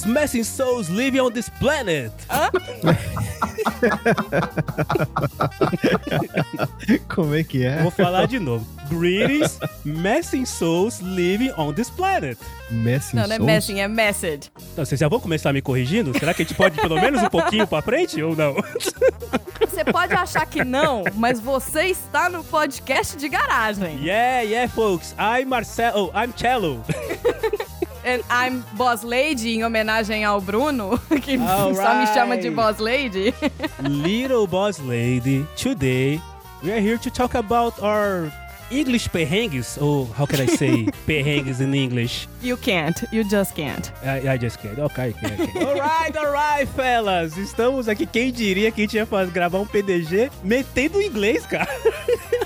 smashing souls living on this planet. Como é que é? Vou falar de novo. Greetings, messing souls living on this planet. Messing Não, não é Souls? messing, é message. Então, vocês já vão começar me corrigindo? Será que a gente pode ir pelo menos um pouquinho pra frente ou não? Você pode achar que não, mas você está no podcast de garagem. Yeah, yeah, folks. I'm Marcelo. I'm Cello. And I'm Boss Lady, em homenagem ao Bruno, que só me Alright. chama de Boss Lady. Little boss lady. Today, we are here to talk about our English perrengues. Or how can I say perrengues in English? You can't, you just can't. I, I just can't. Okay, okay, okay. alright, alright, fellas. Estamos aqui. Quem diria que a gente ia faz- gravar um PDG metendo inglês, cara?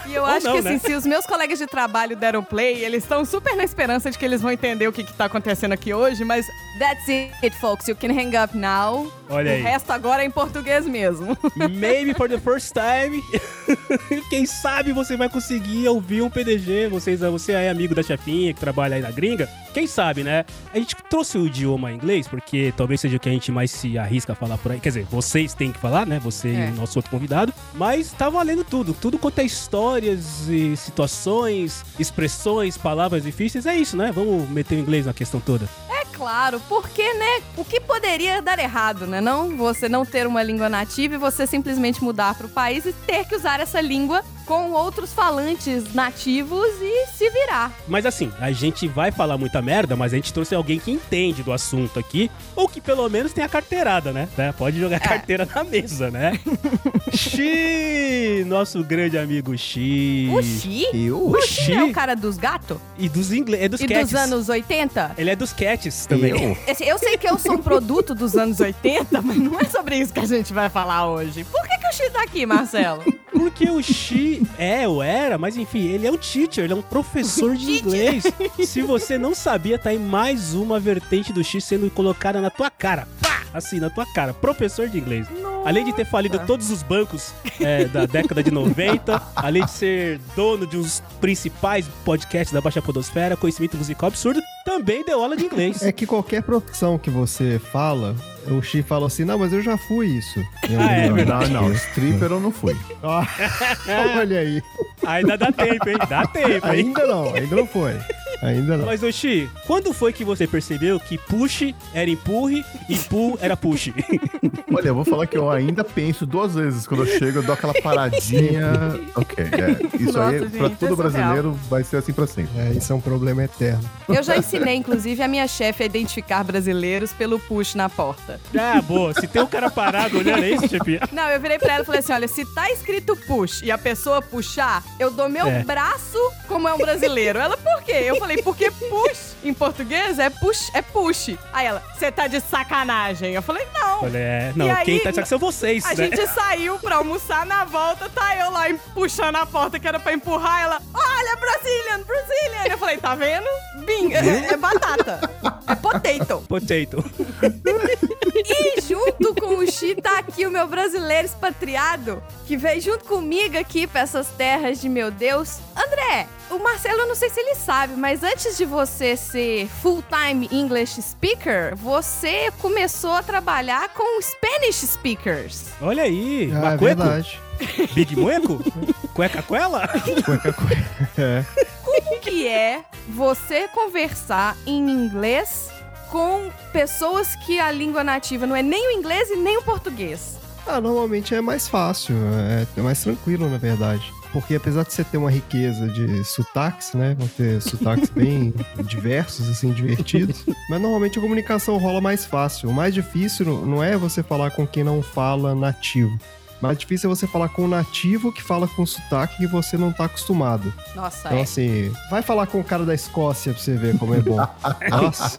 E eu Ou acho não, que assim, né? se os meus colegas de trabalho deram play, eles estão super na esperança de que eles vão entender o que, que tá acontecendo aqui hoje, mas that's it, folks. You can hang up now. Olha o aí. resto agora é em português mesmo. Maybe for the first time. Quem sabe você vai conseguir ouvir um PDG. Vocês, você é amigo da chefinha que trabalha aí na gringa. Quem sabe, né? A gente trouxe o idioma inglês porque talvez seja o que a gente mais se arrisca a falar por aí. Quer dizer, vocês têm que falar, né? Você É. e o nosso outro convidado. Mas tá valendo tudo. Tudo quanto é histórias e situações, expressões, palavras difíceis. É isso, né? Vamos meter o inglês na questão toda. É claro, porque, né? O que poderia dar errado, né? Não você não ter uma língua nativa e você simplesmente mudar para o país e ter que usar essa língua com outros falantes nativos e se virar. Mas assim, a gente vai falar muita merda, mas a gente trouxe alguém que entende do assunto aqui, ou que pelo menos tem a carteirada, né? Né? Pode jogar a carteira na mesa, né? Xi! Nosso grande amigo Xi. O Xi? Eu? O Xi é o cara dos gatos? E dos inglês. É dos E cats. dos anos 80? Ele é dos cats também. Eu? Esse- Eu sei que eu sou um produto dos anos 80, mas não é sobre isso que a gente vai falar hoje. Por que, que o Xi tá aqui, Marcelo? Porque o Xi é ou era, mas enfim, ele é um teacher, ele é um professor de inglês. Se você não sabia, tá aí mais uma vertente do Xi sendo colocada na tua cara. Pá! Assim, na tua cara. Professor de inglês. Além de ter falido todos os bancos é, da década de 90, além de ser dono de dos principais podcasts da Baixa Podosfera, conhecimento musical absurdo, também deu aula de inglês. É que qualquer profissão que você fala, o Xi fala assim, não, mas eu já fui isso. algum Ah, é lugar. verdade. Não, não, stripper eu não fui. Ah, olha aí. Ainda dá tempo, hein? Dá tempo, hein? Ainda não, ainda não foi. Ainda não. Mas, Oxi, quando foi que você percebeu que push era empurre e pull era push? Olha, eu vou falar que eu ainda penso duas vezes quando eu chego, eu dou aquela paradinha. ok, é. Isso aí, Nossa, pra gente, todo é surreal. brasileiro, vai ser assim pra sempre. É, isso é um problema eterno. Eu já ensinei, inclusive, a minha chefe a identificar brasileiros pelo push na porta. ah, boa. Se tem um cara parado olhando, é isso, chefe? Não, eu virei pra ela e falei assim: olha, se tá escrito push e a pessoa puxar, eu dou meu É. braço como é um brasileiro. Ela, por quê? Eu falei, porque push em português é push, é push. Aí ela, você tá de sacanagem. Eu falei, não. Olha, é. Não, E aí, quem tá de saco são vocês, A né? gente saiu pra almoçar na volta, tá eu lá puxando a porta que era pra empurrar. Ela, olha, Brazilian, Brazilian. Eu falei, tá vendo? Bing, é, é batata. É potato. Potato. E junto com o Xi tá aqui o meu brasileiro expatriado, que veio junto comigo aqui pra essas terras de meu Deus. André, o Marcelo, eu não sei se ele sabe, mas antes de você ser full-time English speaker, você começou a trabalhar com Spanish speakers. Olha aí. Ah, é Macueco? verdade. Big Mueco? Cueca Cuela? Cueca, cueca. É. Como que é você conversar em inglês com pessoas que a língua nativa não é nem o inglês e nem o português? Ah, normalmente é mais fácil, é, é mais tranquilo, na verdade. Porque apesar de você ter uma riqueza de sotaques, né? Vão ter sotaques bem diversos, assim, divertidos. Mas normalmente a comunicação rola mais fácil. O mais difícil não- é você falar com quem não fala nativo. O mais difícil é você falar com o nativo que fala com sotaque que você não tá acostumado. Nossa, Então, é. assim, vai falar com o cara da Escócia pra você ver como é bom. Nossa.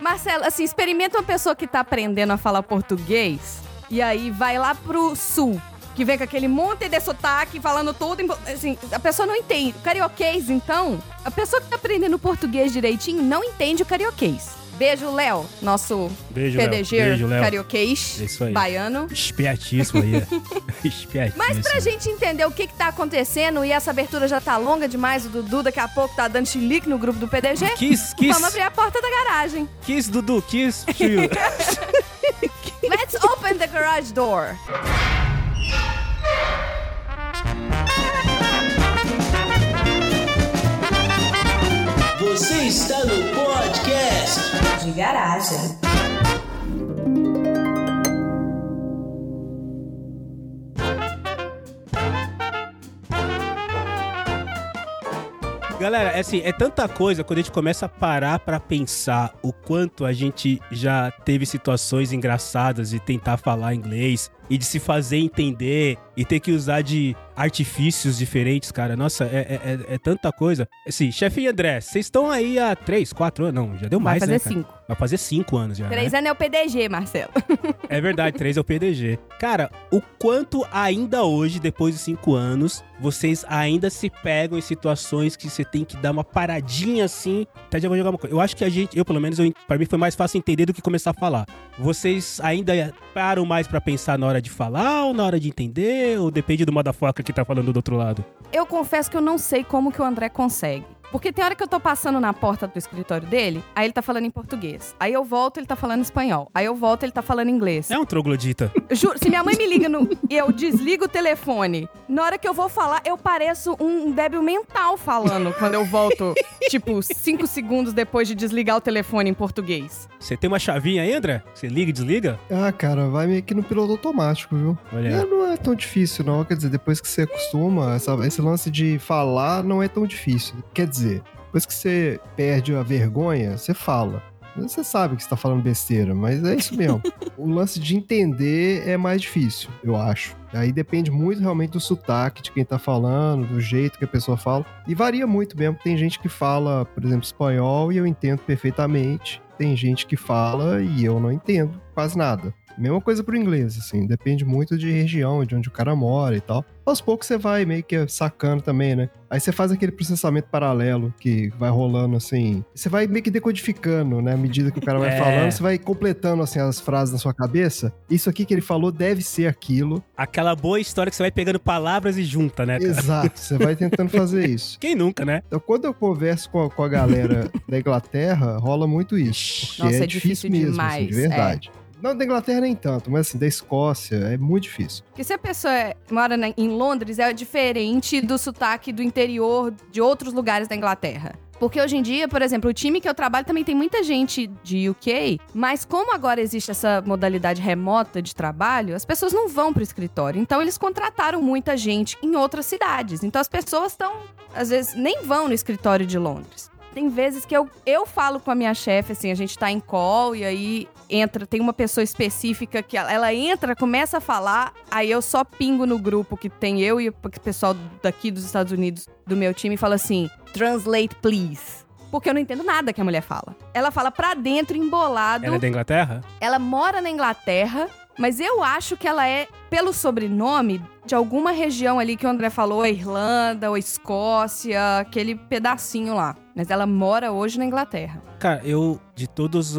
Marcelo, assim, experimenta uma pessoa que tá aprendendo a falar português e aí vai lá pro sul, que vem com aquele monte de sotaque falando tudo, assim, a pessoa não entende. O carioquês, então, a pessoa que tá aprendendo português direitinho não entende o carioquês. Beijo, Léo, nosso Beijo. PDG carioquês É isso aí. baiano. Espertíssimo aí. Espertíssimo. Mas pra gente entender o que que tá acontecendo, e essa abertura já tá longa demais, o Dudu daqui a pouco tá dando chilique no grupo do PDG, Kiss, kiss, vamos abrir a porta da garagem. kiss, Dudu, kiss. tio. Let's open the garage door. Você está no podcast de garagem. Galera, é assim, é tanta coisa quando a gente começa a parar pra pensar o quanto a gente já teve situações engraçadas de tentar falar inglês e de se fazer entender e ter que usar de artifícios diferentes, cara. Nossa, é, é, é- é tanta coisa. Assim, chefe André, vocês estão aí há três, quatro anos? Não, já deu Vai mais, fazer né? cara? cinco. Vai fazer cinco anos já. Três né? anos é o PDG, Marcelo. É verdade, três é o PDG. Cara, o quanto ainda hoje, depois de cinco anos, vocês ainda se pegam em situações que você tem que dar uma paradinha assim. Até já vou jogar uma coisa. Eu acho que a gente, eu pelo menos, eu, pra mim foi mais fácil entender do que começar a falar. Vocês ainda param mais pra pensar na hora de falar ou na hora de entender? Ou depende do motherfucker que tá falando do outro lado? Eu confesso que eu não sei como que o André consegue. Porque tem hora que eu tô passando na porta do escritório dele, aí ele tá falando em português. Aí eu volto, ele tá falando espanhol. Aí eu volto, ele tá falando inglês. É um troglodita. Juro, se minha mãe me liga no, e eu desligo o telefone, na hora que eu vou falar, eu pareço um débil mental falando quando eu volto, tipo, cinco segundos depois de desligar o telefone em português. Você tem uma chavinha aí, André? Você liga e desliga? Ah, cara, vai meio que no piloto automático, viu? Olha. Não é tão difícil, não. Quer dizer, depois que você acostuma, essa- esse lance de falar não é tão difícil. Quer dizer, depois que você perde a vergonha, você fala. Você sabe que você tá falando besteira, mas é isso mesmo. o lance de entender é mais difícil, eu acho. Aí depende muito realmente do sotaque de quem tá falando, do jeito que a pessoa fala. E varia muito mesmo. Tem gente que fala, por exemplo, espanhol e eu entendo perfeitamente. Tem gente que fala e eu não entendo quase nada. Mesma coisa pro inglês, assim, depende muito de região, de onde o cara mora e tal. Aos poucos você vai meio que sacando também, né? Aí você faz aquele processamento paralelo que vai rolando assim. Você vai meio que decodificando, né? À medida que o cara vai É. falando, você vai completando assim as frases na sua cabeça. Isso aqui que ele falou deve ser aquilo. Aquela boa história que você vai pegando palavras e junta, né, cara? Exato, você vai tentando fazer isso. Quem nunca, né? Então, quando eu converso com a, com a galera da Inglaterra, rola muito isso. Nossa, é, é difícil difícil, mesmo, demais, assim, de verdade. Não, da Inglaterra nem tanto, mas assim, da Escócia é muito difícil. Porque se a pessoa é- mora na- em Londres, é diferente do sotaque do interior de outros lugares da Inglaterra. Porque hoje em dia, por exemplo, o time que eu trabalho também tem muita gente de UK, mas como agora existe essa modalidade remota de trabalho, as pessoas não vão pro escritório. Então eles contrataram muita gente em outras cidades. Então as pessoas estão, às vezes, nem vão no escritório de Londres. Tem vezes que eu, eu falo com a minha chefe, assim, a gente tá em call e aí entra, tem uma pessoa específica que ela, ela entra, começa a falar, aí eu só pingo no grupo que tem eu e o pessoal daqui dos Estados Unidos do meu time e fala assim: translate, please. Porque eu não entendo nada que a mulher fala. Ela fala pra dentro, embolado. Ela é da Inglaterra? Ela mora na Inglaterra, mas eu acho que ela é, pelo sobrenome, de alguma região ali que o André falou, Irlanda ou Escócia, aquele pedacinho lá. Mas ela mora hoje na Inglaterra. Cara, eu, de todas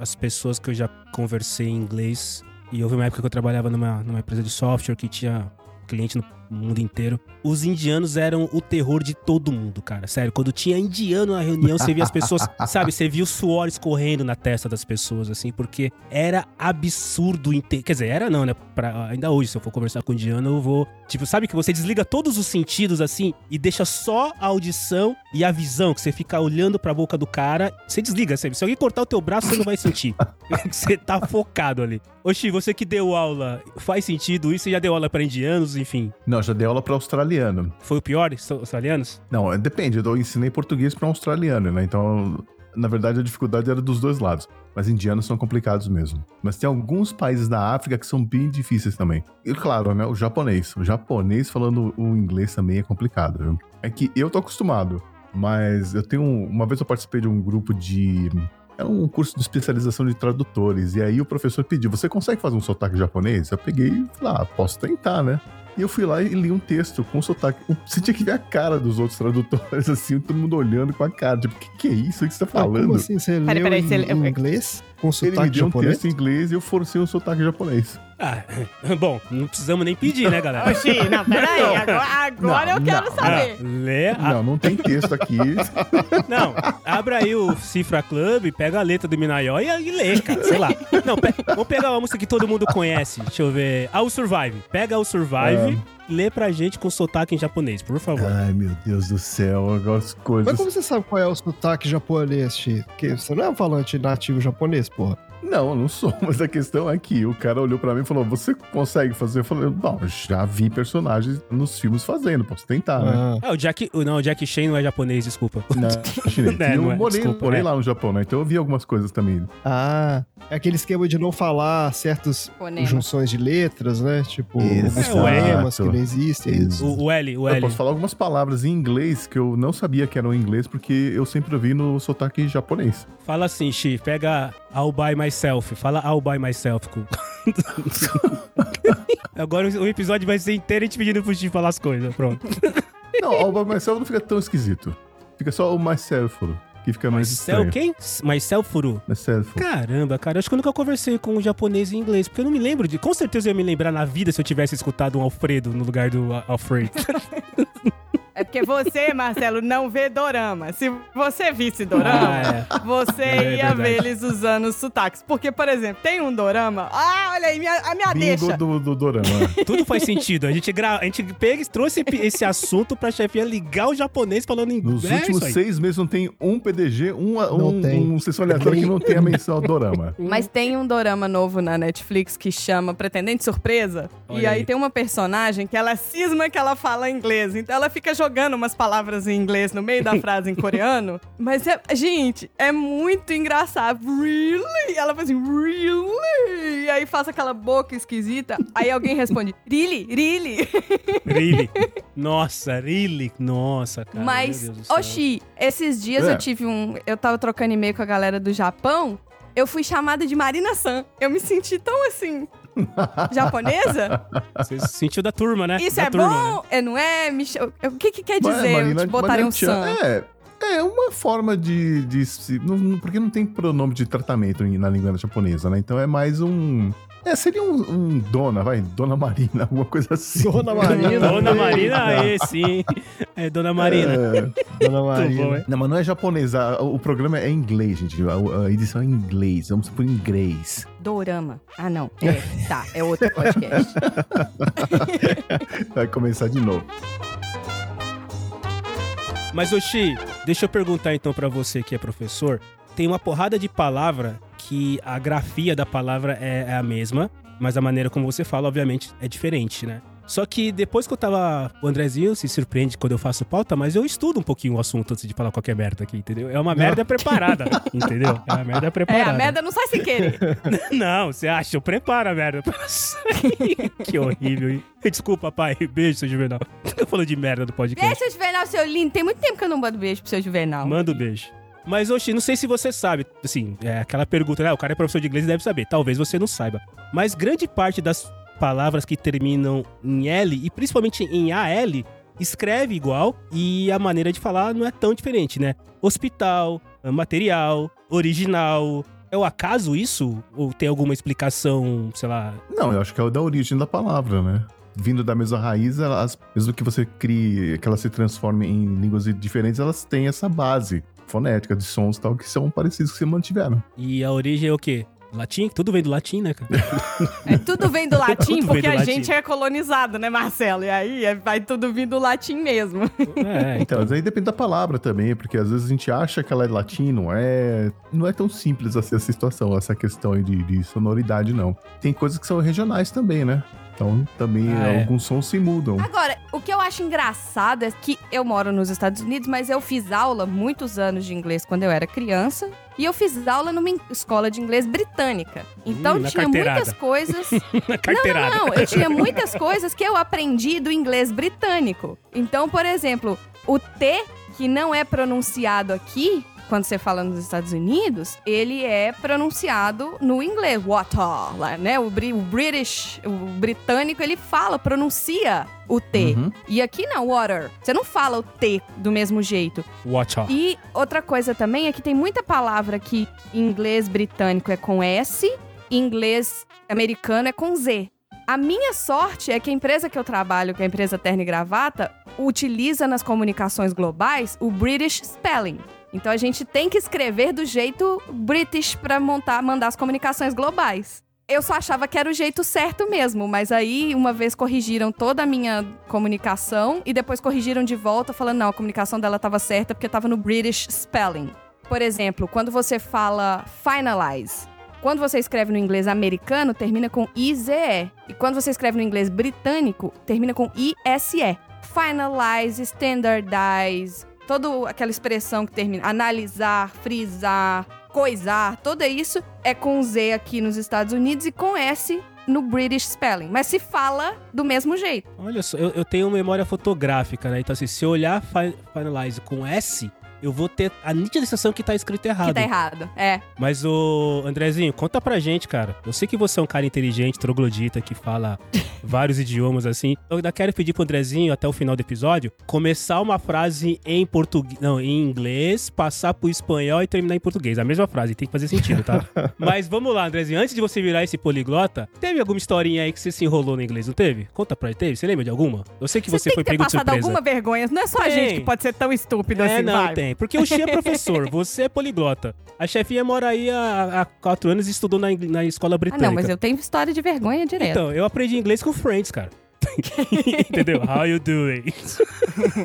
as pessoas que eu já conversei em inglês, e houve uma época que eu trabalhava numa, numa empresa de software que tinha cliente no mundo inteiro, os indianos eram o terror de todo mundo, cara. Sério, quando tinha indiano na reunião, você via as pessoas, sabe, você via o suor escorrendo na testa das pessoas, assim, porque era absurdo. inte- Quer dizer, era não, né? Pra, ainda hoje, se eu for conversar com indiano, eu vou. Tipo, sabe que você desliga todos os sentidos, assim, e deixa só a audição e a visão, que você fica olhando pra boca do cara, você desliga, sabe? Se alguém cortar o teu braço, você não vai sentir. você tá focado ali. Oxi, você que deu aula, faz sentido isso? Você já deu aula pra indianos, enfim. Não, já dei aula pra australiano. Foi o pior, os australianos? Não, é- depende, eu ensinei português pra um australiano, né? Então, na verdade, a dificuldade era dos dois lados. Mas indianos são complicados mesmo. Mas tem alguns países da África que são bem difíceis também. E claro, né? O japonês. O japonês falando o inglês também é complicado, viu? É que eu tô acostumado. Mas eu tenho. um- Uma vez eu participei de um grupo de. Era um curso de especialização de tradutores. E aí o professor pediu: Você consegue fazer um sotaque japonês? Eu peguei e falei: Ah, posso tentar, né? E eu fui lá e li um texto com sotaque. Você tinha que ver a cara dos outros tradutores, assim, todo mundo olhando com a cara. Tipo, o que, que é isso? O que você tá Ah, falando? Como assim? Você Peraí, leu peraí, em, você- em inglês? Com Ele me sotaque deu um japonês? texto em inglês e eu forcei um sotaque japonês. Ah, bom, não precisamos nem pedir, né, galera? Oxi, não, peraí. Agora, agora Não, eu quero não, saber. Ah, lê a- Não, não tem texto aqui. Não, abra aí o Cifra Club, pega a letra do Minayó e, e lê, cara, sei lá. Não, pe- vamos pegar uma música que todo mundo conhece. Deixa eu ver. Ah, o Survive. Pega o Survive, lê pra gente com sotaque em japonês, por favor. Ai, meu Deus do céu, agora as coisas. Mas como você sabe qual é o sotaque japonês, Chi? Porque você não é um falante nativo japonês, porra. Não, eu não sou, mas a questão é que o cara olhou pra mim e falou: Você consegue fazer? Eu falei: Bom, eu já vi personagens nos filmes fazendo, posso tentar, né? Ah. Ah, o Jack. Não, o Jack Chan não é japonês, desculpa. Não, chinês. É, E eu não é, morei, desculpa, morei é. lá no Japão, né? Então eu vi algumas coisas também. Ah, é aquele esquema de não falar certas junções de letras, né? Tipo, fonemas que não existem. é isso. O, o L, o Eu L. posso falar algumas palavras em inglês que eu não sabia que eram em inglês, porque eu sempre ouvi no sotaque japonês. Fala assim, Xi, pega I'll buy myself. Fala I'll buy myself. Agora o episódio vai ser inteiro a gente pedindo pro Xi falar as coisas. Pronto. Não, all by myself não fica tão esquisito. Fica só o myself, que fica mais Myself estranho. quem? Myself furu. Myself. Caramba, cara, acho que eu nunca conversei com um japonês em inglês, porque eu não me lembro de. Com certeza eu ia me lembrar na vida se eu tivesse escutado um Alfredo no lugar do Alfred. É porque você, Marcelo, não vê dorama. Se você visse dorama, Ah, você É ia verdade. ver eles usando os sotaques. Porque, por exemplo, tem um dorama. Ah, olha aí, minha, a minha Bingo deixa. do, do Dorama. é. Tudo faz sentido. A gente, gra... a gente pega, e trouxe esse assunto pra chefia ligar o japonês falando inglês. Nos É últimos seis meses não tem um PDG, um, Não um, tem. um sessão aleatória que não tenha menção ao Dorama. Mas tem um dorama novo na Netflix que chama Pretendente Surpresa. e Olha aí, aí. tem uma personagem que ela cisma que ela fala inglês. Então ela fica jogando umas palavras em inglês no meio da frase em coreano. Mas, é, gente, é muito engraçado. Really? Ela faz assim, really? E aí faz aquela boca esquisita. Aí alguém responde, really? Really? Really? Nossa, really? Nossa, cara. Mas. Oxi, esses dias É. eu tive um. Eu tava trocando e-mail com a galera do Japão. Eu fui chamada de Marina San. Eu me senti tão assim. japonesa? Você sentiu da turma, né? Isso da é turma, bom? né? É, não é? Me cha- O que, que quer dizer Marina- te botarem um San? É, é uma forma de. de se- não- porque não tem pronome de tratamento na língua japonesa, né? Então é mais um. É, seria um, um dona, vai, dona Marina, alguma coisa assim. Dona Marina. Dona Marina, aí sim. É, Dona Marina. É, Dona Marina. bom, não, mas não é japonês, a- o programa é em inglês, gente. A, a edição é em inglês, vamos por inglês. Dorama. Ah, não. É, tá. É outro podcast. Vai começar de novo. Mas, Oxi, deixa eu perguntar então pra você que é professor. Tem uma porrada de palavra que a grafia da palavra é, é a mesma, mas a maneira como você fala, obviamente, é diferente, né? Só que depois que eu tava. O Andrezinho se surpreende quando eu faço pauta, mas eu estudo um pouquinho o assunto antes de falar qualquer merda aqui, entendeu? É uma merda preparada, entendeu? É uma merda É, preparada. a merda não sai sem querer. Não, você acha? Eu preparo a merda pra sair. que horrível, hein? Desculpa, pai. Beijo, seu Juvenal. Eu falando de merda do podcast. Deixa eu Juvenal, seu lindo. Tem muito tempo que eu não mando beijo pro seu Juvenal. Manda um beijo. Mas, Oxi, não sei se você sabe, assim, é aquela pergunta, né? O cara é professor de inglês e deve saber. Talvez você não saiba. Mas grande parte das palavras que terminam em L, e principalmente em AL, escreve igual e a maneira de falar não é tão diferente, né? Hospital, material, original. É o acaso isso? Ou tem alguma explicação, sei lá, Não, eu acho que é o da origem da palavra, né? Vindo da mesma raiz, elas, mesmo que você crie, que elas se transformem em línguas diferentes, elas têm essa base fonética de sons e tal que são parecidos que se mantiveram. E a origem é o quê? Latim? Tudo vem do latim, né, cara? É, tudo vem do latim, porque do a latim. gente é colonizado, né, Marcelo? E aí é- vai tudo vir do latim mesmo. É, Então, mas aí depende da palavra também, porque às vezes a gente acha que ela é latim, não é. Não é tão simples assim essa situação, essa questão aí de, de sonoridade, não. Tem coisas que são regionais também, né? Então, também Ah, é. alguns sons se mudam. Agora, o que eu acho engraçado é que eu moro nos Estados Unidos, mas eu fiz aula muitos anos de inglês quando eu era criança. E eu fiz aula numa escola de inglês britânica. Então Hum, tinha carteirada. muitas coisas. na carteirada. Não, não, eu tinha muitas coisas que eu aprendi do inglês britânico. Então, por exemplo, o T, que não é pronunciado aqui, quando você fala nos Estados Unidos, ele é pronunciado no inglês, water, lá, né? O, bri- o British, o britânico, ele fala, pronuncia o T. Uhum. E aqui não, water. Você não fala o T do mesmo jeito. Out. E outra coisa também é que tem muita palavra que em inglês britânico é com S, em inglês americano é com Z. A minha sorte é que a empresa que eu trabalho, que é a empresa Terno e Gravata, utiliza nas comunicações globais o British Spelling. Então a gente tem que escrever do jeito British para montar, mandar as comunicações globais. Eu só achava que era o jeito certo mesmo, mas aí uma vez corrigiram toda a minha comunicação e depois corrigiram de volta falando não, a comunicação dela estava certa porque estava no British Spelling. Por exemplo, quando você fala finalize, quando você escreve no inglês americano, termina com IZE. E quando você escreve no inglês britânico, termina com ISE. Finalize, standardize, toda aquela expressão que termina analisar, frisar, coisar, tudo isso é com Z aqui nos Estados Unidos e com S no British Spelling. Mas se fala do mesmo jeito. Olha só, eu, eu tenho memória fotográfica, né? Então, assim, se eu olhar fi- Finalize com S, eu vou ter a nítida sensação que tá escrito errado. Que tá errado. É. Mas, o Andrezinho, conta pra gente, cara. Eu sei que você é um cara inteligente, troglodita, que fala vários idiomas assim. Eu ainda quero pedir pro Andrezinho, até o final do episódio, começar uma frase em português. Não, em inglês, passar pro espanhol e terminar em português. A mesma frase, tem que fazer sentido, tá? Mas vamos lá, Andrezinho. Antes de você virar esse poliglota, teve alguma historinha aí que você se enrolou no inglês, não teve? Conta pra ele, teve? Você lembra de alguma? Eu sei que você, tem foi que ter pego de passado surpresa. alguma vergonha. Não é só a Tem. gente que pode ser tão estúpido É, assim, não, vai. tem. Porque o Xi é professor, você é poliglota. A chefinha mora aí há, há quatro anos e estudou na, na escola Ah, britânica. não, mas eu tenho história de vergonha direto. Então, eu aprendi inglês com Friends, cara. Entendeu? How you doing?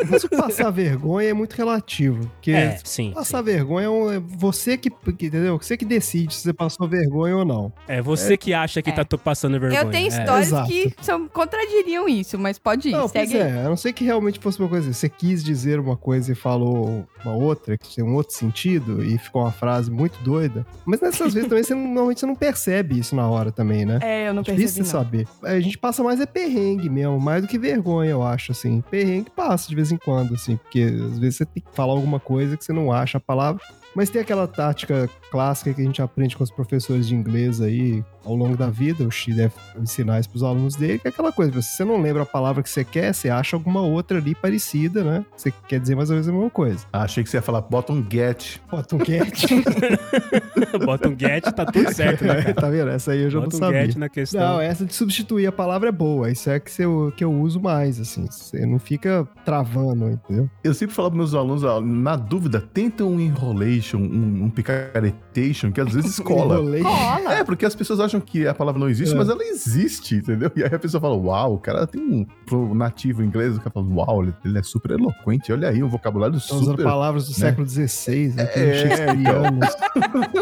Mas o passar vergonha é muito relativo. Porque É, sim. passar vergonha é é você que, que- entendeu? Você que decide se você passou vergonha ou não. É você que acha que É. tá tô passando vergonha. eu tenho É. histórias Exato. que são, contradiriam isso, mas pode ir. Não, segue pois é, a não ser que realmente fosse uma coisa. Você quis dizer uma coisa e falou uma outra, que tem um outro sentido, e ficou uma frase muito doida. Mas nessas vezes também você não- normalmente você não percebe isso na hora também, né? É, eu não Difícil percebi, você não. saber. A gente passa mais é perrengue mesmo, mais do que vergonha, eu acho, assim. Perrengue passa de vez em quando, assim, porque às vezes você tem que falar alguma coisa que você não acha a palavra. Mas tem aquela tática clássica que a gente aprende com os professores de inglês aí ao longo da vida. O Xi deve ensinar isso pros alunos dele, que é aquela coisa, se você não lembra a palavra que você quer, você acha alguma outra ali parecida, né? Você quer dizer mais ou menos a mesma coisa. Ah, achei que você ia falar, bota um get. Bota um get. Bota um get, tá tudo certo, né, cara? tá vendo? Essa aí eu já Bota não um sabia. get na questão. Não, essa de substituir a palavra é boa. Isso é que, eu, que eu uso mais, assim. Você não fica travando, entendeu? Eu sempre falo pros meus alunos, ó, na dúvida, tenta um enrolation, um, um picaretation, que às vezes cola. Cola. É, porque as pessoas acham que a palavra não existe, É. mas ela existe, entendeu? E aí a pessoa fala, uau, o cara tem um. Pro nativo inglês, o cara fala, uau, ele, ele é super eloquente, olha aí, um vocabulário Estão usando super. palavras do século XVI, né? É, Shakespeareanos.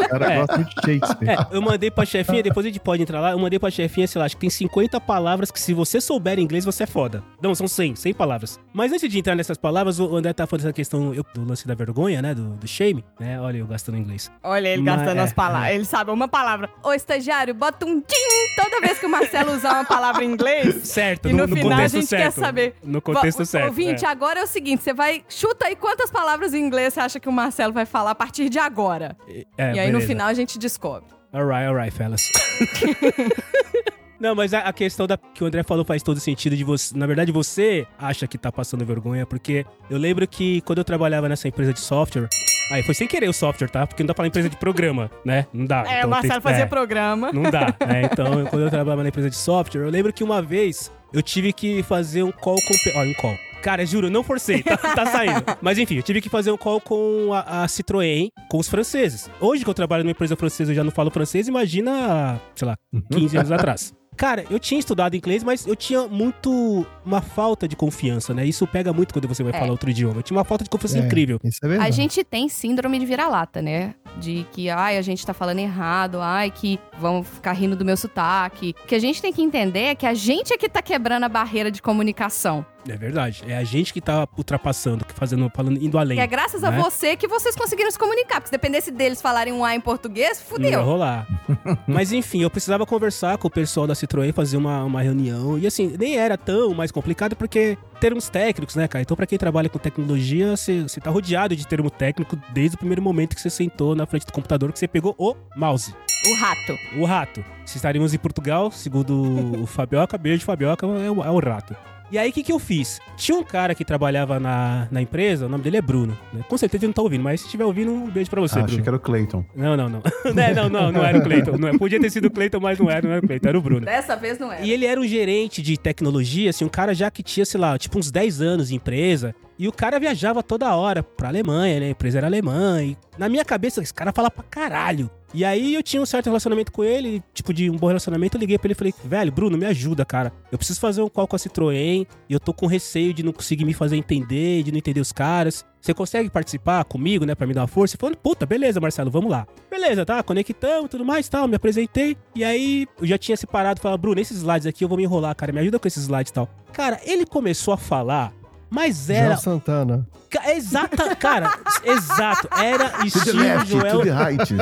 O cara É. gosta muito de Shakespeare. É, eu mandei pra chefinha, depois a gente pode entrar lá, eu mandei pra chefinha, sei lá, acho que tem 50 palavras que se você souber inglês, você é foda. Não, são 100, 100 palavras. Mas antes de entrar nessas palavras, o André tá falando essa questão eu- do lance da vergonha, né, do, do shame, né, olha eu gastando inglês. Olha ele Mas- gastando é, as palavras. Ele sabe uma palavra. Ô, estagiário, bota um tim toda vez que o Marcelo usar uma palavra em inglês. Certo, E no, no no final a contexto gente certo. quer saber. No contexto Va- certo. Ouvinte, é. agora é o seguinte: você vai. Chuta aí quantas palavras em inglês você acha que o Marcelo vai falar a partir de agora. É, e aí no beleza. final a gente descobre. Alright, alright, fellas. Não, mas a, a questão da, que o André falou faz todo sentido de você. Na verdade, você acha que tá passando vergonha, porque eu lembro que quando eu trabalhava nessa empresa de software. Aí foi sem querer o software, tá? Porque não dá pra falar empresa de programa, né? Não dá. É, Então o Marcelo tem- fazia é. programa. Não dá, né? Então, quando eu trabalhava na empresa de software, eu lembro que uma vez eu tive que fazer um call com. Ó, um call. Cara, juro, não forcei, tá, tá saindo. Mas enfim, eu tive que fazer um call com a, a Citroën, com os franceses. Hoje que eu trabalho numa empresa francesa, eu já não falo francês, imagina, sei lá, 15 anos atrás. Cara, eu tinha estudado inglês, mas eu tinha muito uma falta de confiança, né? Isso pega muito quando você vai É. falar outro idioma. Eu tinha uma falta de confiança É, incrível. Isso é verdade. A gente tem síndrome de vira-lata, né? De que, ai, a gente tá falando errado, ai, que vão ficar rindo do meu sotaque. O que a gente tem que entender é que a gente é que tá quebrando a barreira de comunicação. É verdade. É a gente que tá ultrapassando, que fazendo, falando, indo além. Que é graças a né? você que vocês conseguiram se comunicar. Porque se dependesse deles falarem um A em português, Não ia fudeu. rolar. Mas enfim, eu precisava conversar com o pessoal da Citroën, fazer uma, uma reunião. E assim, nem era tão mais complicado, porque termos técnicos, né, cara? Então, pra quem trabalha com tecnologia, você, você tá rodeado de termo técnico desde o primeiro momento que você sentou na frente do computador, que você pegou o mouse. O rato. O rato. Se estaríamos em Portugal, segundo o Fabioca, beijo Fabioca, é o, é o rato. E aí, o que, que eu fiz? Tinha um cara que trabalhava na, na empresa, o nome dele é Bruno. né? Com certeza ele não tá ouvindo, mas se estiver ouvindo, um beijo pra você, Ah, Bruno. achei que era o Clayton. Não, não, não. É, não, não, não era o Cleiton. Não, é- podia ter sido o Cleiton, mas não era, não era o Cleiton, era o Bruno. Dessa vez não é. E ele era um gerente de tecnologia, assim, um cara já que tinha, sei lá, tipo uns 10 anos de empresa. E o cara viajava toda hora pra Alemanha, né? A empresa era alemã. E na minha cabeça, esse cara fala pra caralho. E aí eu tinha um certo relacionamento com ele, tipo de um bom relacionamento. Eu liguei pra ele e falei, velho, Bruno, me ajuda, cara. Eu preciso fazer um call com a Citroën e eu tô com receio de não conseguir me fazer entender, de não entender os caras. Você consegue participar comigo, né, pra me dar uma força? Falou, puta, beleza, Marcelo, vamos lá. Beleza, tá? Conectamos, tudo mais, tal, me apresentei. E aí eu já tinha separado, falava, Bruno, esses slides aqui eu vou me enrolar, cara, me ajuda com esses slides e tal. Cara, ele começou a falar, mas era. Joel Santana. Ca- Exata, cara, exato. Era estilo left, to Joel. right.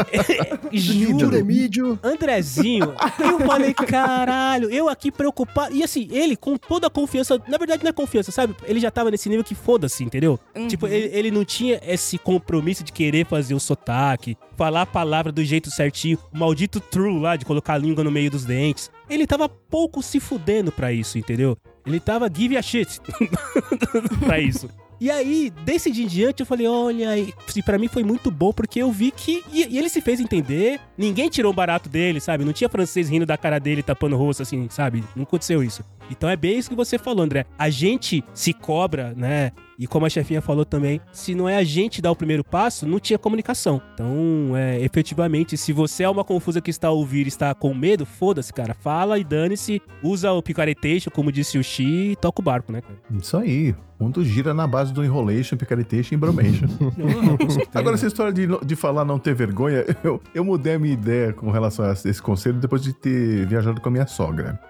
Juro. Remídio. Andrezinho, eu falei, caralho, eu aqui preocupado. E assim, ele com toda a confiança, na verdade não é confiança, sabe? Ele já tava nesse nível que foda-se, entendeu? Uhum. Tipo, ele, ele não tinha esse compromisso de querer fazer o sotaque, falar a palavra do jeito certinho, o maldito true lá, de colocar a língua no meio dos dentes. Ele tava pouco se fudendo pra isso, entendeu? Ele tava give a shit pra isso. E aí, desse dia em diante, eu falei, olha, e pra mim foi muito bom, porque eu vi que. E, e ele se fez entender, ninguém tirou o barato dele, sabe? Não tinha francês rindo da cara dele, tapando o rosto, assim, sabe? Não aconteceu isso. Então é bem isso que você falou, André. A gente se cobra, né? E como a chefinha falou também, se não é a gente dar o primeiro passo, não tinha comunicação. Então, é, efetivamente, se você é uma confusa que está a ouvir e está com medo, foda-se, cara. Fala e dane-se, usa o picaretation, como disse o Xi, e toca o barco, né, cara? Isso aí. O mundo gira na base do enrolation, picaretation e bromation. Agora, essa história de, de falar não ter vergonha, eu, eu mudei a minha ideia com relação a esse conselho depois de ter viajado com a minha sogra.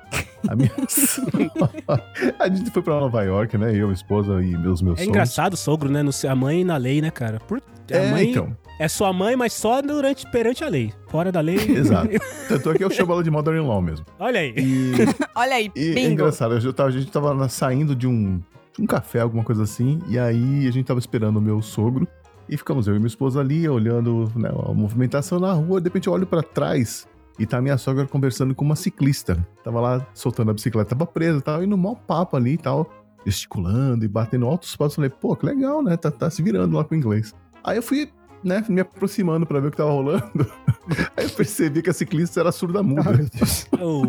A minha A gente foi pra Nova York, né? Eu, esposa e meus meus É sogros. engraçado, sogro, né? No, a mãe na lei, né, cara? Por, a É, mãe então. é sua mãe, mas só durante, perante a lei. Fora da lei. Exato. Tanto é que eu chamo ela de mother-in-law mesmo. Olha aí. E, Olha aí, e é engraçado, eu tava- a gente tava saindo de um, um café, alguma coisa assim, e aí a gente tava esperando o meu sogro, e ficamos eu e minha esposa ali, olhando né, a movimentação na rua, de repente eu olho pra trás, e tá minha sogra conversando com uma ciclista. Tava lá soltando a bicicleta, tava presa, tava indo mal papo ali e tal, gesticulando e batendo altos passos. Falei, pô, que legal, né? Tá, tá se virando lá com o inglês. Aí eu fui, né, me aproximando pra ver o que tava rolando. Aí eu percebi que a ciclista era surda muda. Deus. Oh,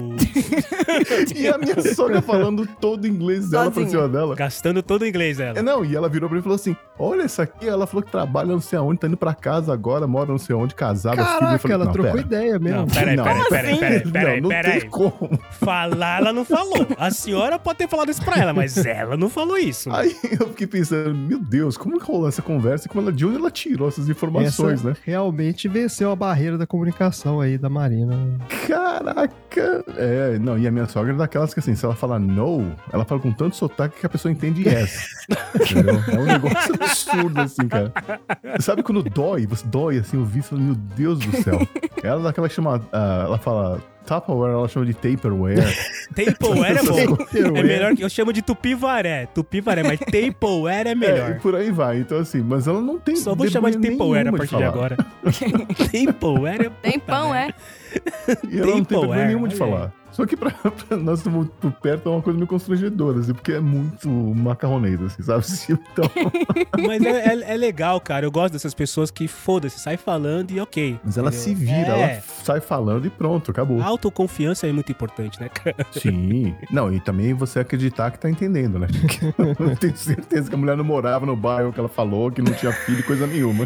E a minha sogra falando todo o inglês dela pra Sozinha. cima dela. gastando todo o inglês dela. É, não, e ela virou pra mim e falou assim: Olha, essa aqui, ela falou que trabalha não sei aonde, tá indo pra casa agora, mora não sei onde, casada, filho. Eu Caraca, falei, ela não, trocou pera. ideia mesmo. Não, peraí, Não. peraí, peraí, peraí, peraí, não, não peraí. tem como. Falar, ela não falou. A senhora pode ter falado isso pra ela, mas ela não falou isso. Aí eu fiquei pensando, meu Deus, como que rolou essa conversa? e Como ela, de onde ela tirou essas informações, Essa né? realmente venceu a barreira da comunicação aí da Marina. Caraca! É, não, e a minha sogra é daquelas que assim, se ela fala no, ela fala com tanto sotaque que a pessoa entende yes. entendeu? É um negócio absurdo, assim, cara. Sabe quando dói? Você dói, assim, você fala, meu Deus do céu. Ela é daquela que chama, ah, ela fala Tupperware, ela chama de Tupperware. Tupperware é bom. É melhor que eu chamo de tupivaré. Tupivaré, mas Tupperware é É, melhor. e por aí vai. Então, assim, mas ela não tem Só vou chamar de Tupperware a partir de falar. agora. Tupperware é Tem pão, é? E ela não tem vergonha nenhuma de falar. Só que pra, pra nós estamos por perto é uma coisa meio constrangedora, assim, porque é muito macarroneiro, assim, sabe? Então, Mas é, é- é legal, cara. Eu gosto dessas pessoas que, foda-se, sai falando e ok. mas ela entendeu? se vira, É. ela sai falando e pronto, acabou. A autoconfiança é muito importante, né, cara? Sim. Não, e também você acreditar que tá entendendo, né? Eu tenho certeza que a mulher não morava no bairro que ela falou, que não tinha filho, coisa nenhuma.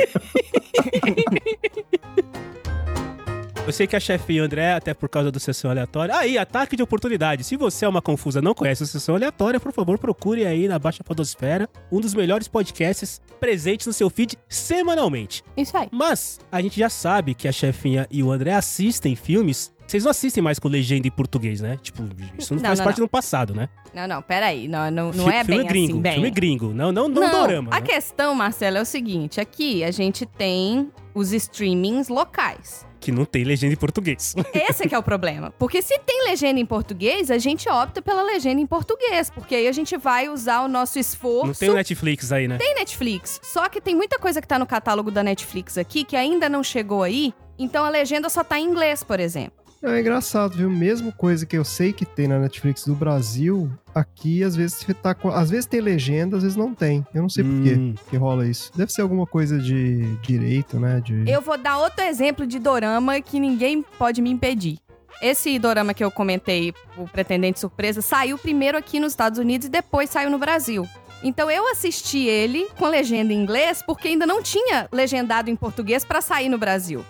Eu sei que a chefe André, até por causa do Sessão Aleatória. Aí, ataque de oportunidade. Se você é uma confusa não conhece a Sessão Aleatória, por favor, procure aí na Baixa Podosfera um dos melhores podcasts presentes no seu feed semanalmente. Isso aí. Mas a gente já sabe que a chefinha e o André assistem filmes Vocês não assistem mais com legenda em português, né? Tipo, isso não, Não, faz não, parte não. do passado, né? Não, não, peraí. Não, não, não é filme bem gringo, assim, bem. Filme gringo, não, não, não, dorama. a né? questão, Marcelo, é o seguinte. Aqui a gente tem os streamings locais. Que não tem legenda em português. Esse é que é o problema. Porque se tem legenda em português, a gente opta pela legenda em português. Porque aí a gente vai usar o nosso esforço. Não tem o Netflix aí, né? Tem Netflix. Só que tem muita coisa que tá no catálogo da Netflix aqui que ainda não chegou aí. Então a legenda só tá em inglês, por exemplo. É engraçado, viu? Mesmo coisa que eu sei que tem na Netflix do Brasil, aqui às vezes você tá com... Às vezes tem legenda, às vezes não tem. Eu não sei por quê Hum. que rola isso. Deve ser alguma coisa de direito, né? De... Eu vou dar outro exemplo de dorama que ninguém pode me impedir. Esse dorama que eu comentei, o Pretendente Surpresa, saiu primeiro aqui nos Estados Unidos e depois saiu no Brasil. Então eu assisti ele com legenda em inglês porque ainda não tinha legendado em português pra sair no Brasil.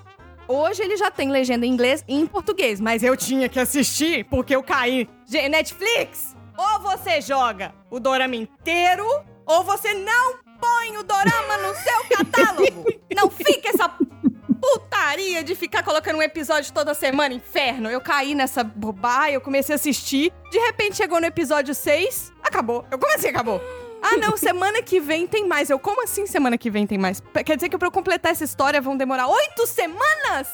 Hoje ele já tem legenda em inglês e em português, mas eu tinha que assistir porque eu caí. Gente, Netflix, ou você joga o dorama inteiro, ou você não põe o dorama no seu catálogo. não fica essa putaria de ficar colocando um episódio toda semana, inferno. Eu caí nessa bobagem, eu comecei a assistir. De repente chegou no episódio 6, acabou. Eu, como assim acabou? Ah, não, semana que vem tem mais. Eu, como assim semana que vem tem mais? Quer dizer que pra eu completar essa história vão demorar oito semanas?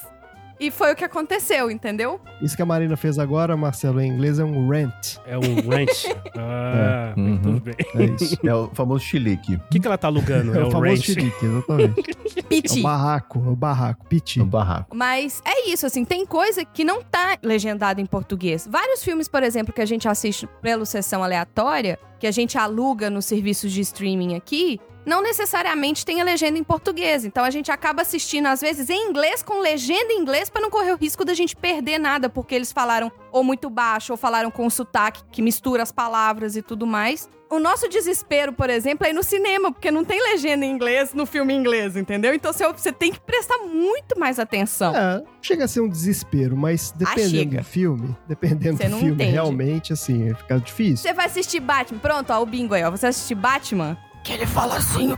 E foi o que aconteceu, entendeu? Isso que a Marina fez agora, Marcelo, em inglês é um rent. É um ranch. Ah, É, muito uhum. bem. É isso. É o famoso chilique. O que, que ela tá alugando? É, É, o o famoso ranch. chilique, exatamente. É Piti. o barraco, é o barraco, piti. No barraco. Mas é isso, assim, tem coisa que não tá legendada em português. Vários filmes, por exemplo, que a gente assiste pelo sessão aleatória, que a gente aluga nos serviços de streaming aqui, não necessariamente tem a legenda em português. Então a gente acaba assistindo, às vezes, em inglês, com legenda em inglês, pra não correr o risco da gente perder nada, porque eles falaram ou muito baixo, ou falaram com sotaque que mistura as palavras e tudo mais. O nosso desespero, por exemplo, é ir no cinema, porque não tem legenda em inglês no filme em inglês, entendeu? Então você- tem que prestar muito mais atenção. É, chega a ser um desespero, mas dependendo chega. do filme, dependendo Você do filme, entende. realmente, assim, fica difícil. Você vai assistir Batman. Pronto, ó, o bingo aí, ó. Você assistir Batman. Que ele fala assim,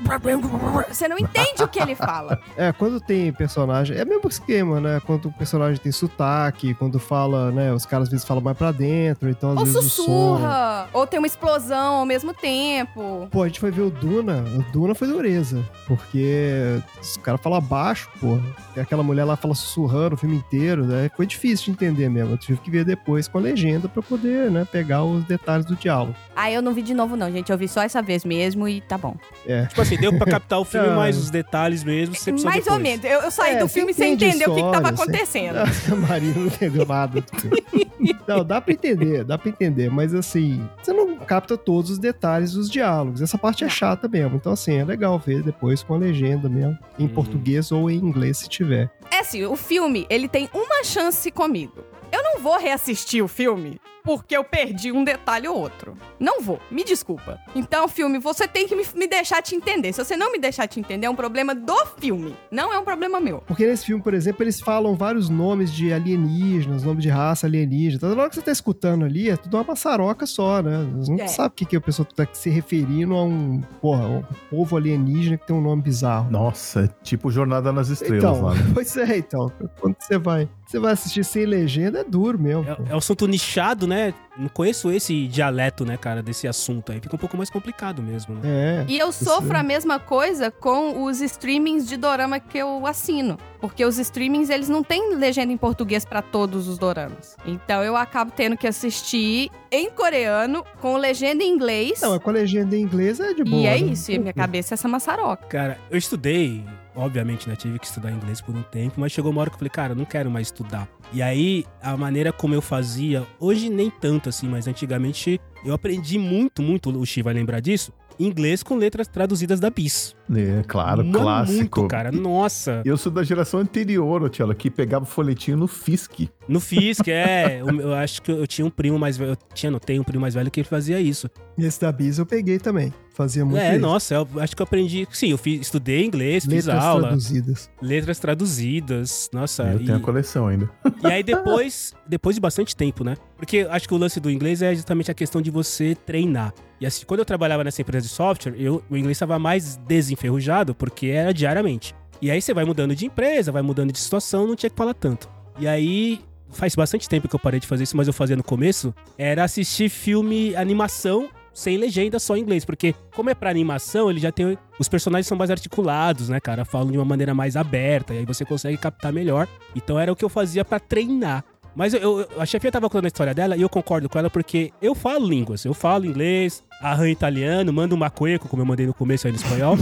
você não entende o que ele fala. É, quando tem personagem, é o mesmo esquema, né? Quando o personagem tem sotaque, quando fala, né? Os caras às vezes falam mais pra dentro, então às Ou vezes o som... sussurra, ou tem uma explosão ao mesmo tempo. Pô, a gente foi ver o Duna, o Duna foi dureza, porque os caras falam baixo, pô. E aquela mulher lá fala sussurrando o filme inteiro, né? Foi difícil de entender mesmo. Eu tive que ver depois com a legenda pra poder, né, pegar os detalhes do diálogo. Ah, eu não vi de novo não, gente. Eu vi só essa vez mesmo e tá bom. É. Tipo assim, deu pra captar o filme, mas os detalhes mesmo, você precisa Mais ou depois. menos. Eu, eu saí É, do você filme sem entende entender o que, que tava você- acontecendo. A Marina não entendeu nada. do filme. não, dá pra entender, dá pra entender, mas assim, você não capta todos os detalhes dos diálogos. Essa parte é chata mesmo. Então, assim, é legal ver depois com a legenda mesmo, em Hum. português ou em inglês, se tiver. É assim, o filme, ele tem uma chance comigo. Eu não vou reassistir o filme porque eu perdi um detalhe ou outro. Não vou, me desculpa. Então, filme, você tem que me, me deixar te entender. Se você não me deixar te entender, é um problema do filme. Não é um problema meu. Porque nesse filme, por exemplo, eles falam vários nomes de alienígenas, nome de raça alienígena. Então, na hora que você tá escutando ali, é tudo uma maçaroca só, né? Você não É. sabe o que, que a pessoa tá se referindo a um, porra, um povo alienígena que tem um nome bizarro. Nossa, é tipo Jornada nas Estrelas Então, lá. né? pois é, então. Quando você vai, você vai assistir sem legenda, é duro mesmo. É, é um assunto nichado, né? Não conheço esse dialeto, né, cara, desse assunto aí. Fica um pouco mais complicado mesmo, né? É. E eu sofro é. a mesma coisa com os streamings de dorama que eu assino. Porque os streamings, eles não têm legenda em português pra todos os doramas. Então eu acabo tendo que assistir em coreano, com legenda em inglês. Não, é com a legenda em inglês é de boa. e é né? isso, e minha cabeça é essa maçaroca. Cara, eu estudei, obviamente, né? Tive que estudar inglês por um tempo, mas chegou uma hora que eu falei, cara, eu não quero mais estudar. E aí, a maneira como eu fazia, hoje nem tanto assim, mas antigamente eu aprendi muito, muito, o Xi vai lembrar disso, inglês com letras traduzidas da BIS. É, claro, Mas clássico. Muito, cara, nossa. Eu sou da geração anterior, ô Tchela, que pegava folhetinho no Fisk. No Fisk, é, eu, eu acho que eu tinha um primo mais velho, eu tinha, não tenho um primo mais velho que ele fazia isso. Esse da Bis eu peguei também. Fazia muito é, isso. nossa, eu acho que eu aprendi, sim, eu fiz, estudei inglês, fiz Letras aula, traduzidas. letras traduzidas, nossa. eu e- tenho a coleção ainda. E aí depois, depois de bastante tempo, né? Porque acho que o lance do inglês é justamente a questão de você treinar. E assim, quando eu trabalhava nessa empresa de software, eu, o inglês estava mais desenferrujado porque era diariamente. E aí você vai mudando de empresa, vai mudando de situação, não tinha que falar tanto. E aí faz bastante tempo que eu parei de fazer isso, mas eu fazia no começo, era assistir filme animação sem legenda, só em inglês. Porque, como é pra animação, ele já tem. Os personagens são mais articulados, né, cara? Falam de uma maneira mais aberta, e aí você consegue captar melhor. Então era o que eu fazia pra treinar. Mas eu, eu- a chefia tava contando a história dela e eu concordo com ela porque eu falo línguas. Eu falo inglês, arranho italiano, mando um macueco, como eu mandei no começo aí no espanhol.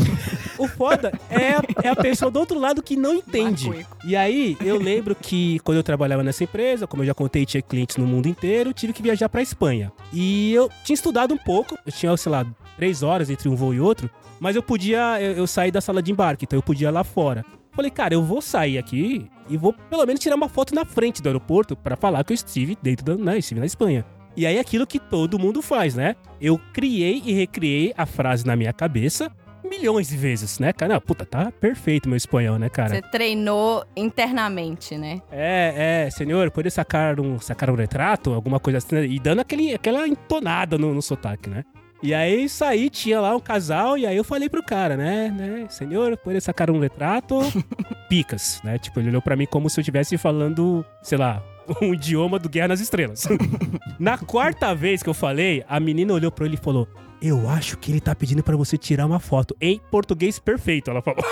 o foda é, a- é a pessoa do outro lado que não entende. Macueco. E aí, eu lembro que quando eu trabalhava nessa empresa, como eu já contei, tinha clientes no mundo inteiro, tive que viajar pra Espanha. E eu tinha estudado um pouco, eu tinha, sei lá, três horas entre um voo e outro, mas eu podia, eu, eu saí da sala de embarque, então eu podia ir lá fora. Falei, cara, eu vou sair aqui e vou pelo menos tirar uma foto na frente do aeroporto pra falar que eu estive dentro da, né, estive na Espanha. E aí aquilo que todo mundo faz, né? Eu criei e recriei a frase na minha cabeça milhões de vezes, né, cara? Não, puta, tá perfeito meu espanhol, né, cara? Você treinou internamente, né? É, é, senhor, pode sacar um, sacar um retrato, alguma coisa assim, né? e dando aquele, aquela entonada no, no sotaque, né? E aí saí, tinha lá um casal, e aí eu falei pro cara, né, né, senhor, pode sacar um retrato, picas, né? Tipo, ele olhou pra mim como se eu estivesse falando, sei lá, um idioma do Guerra nas Estrelas. Na quarta vez que eu falei, a menina olhou pra ele e falou: Eu acho que ele tá pedindo pra você tirar uma foto. Em português perfeito, ela falou.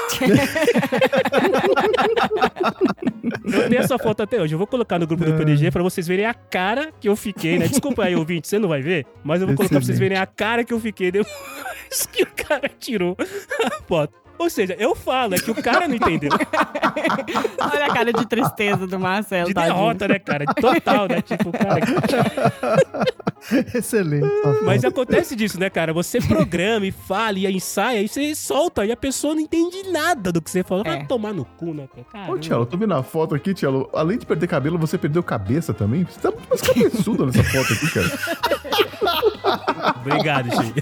Eu tenho essa foto até hoje. Eu vou colocar no grupo do PDG pra vocês verem a cara que eu fiquei, né? Desculpa aí, ouvinte, você não vai ver, mas eu vou colocar pra vocês Excelente. verem a cara que eu fiquei depois que o cara tirou a foto. Ou seja, eu falo, é que o cara não entendeu. Olha a cara de tristeza do Marcelo, De tadinho. derrota, né, cara? Total, né? Tipo, cara. Excelente. safado. Mas acontece disso, né, cara? Você programa e fala e ensaia, aí você solta e a pessoa não entende nada do que você falou. Vai É. tomar no cu, né, cara? Ô, Tchelo, eu tô vendo a foto aqui, Tchelo. Além de perder cabelo, você perdeu cabeça também? Você tá muito mais cabeçudo nessa foto aqui, cara. Obrigado, Chi.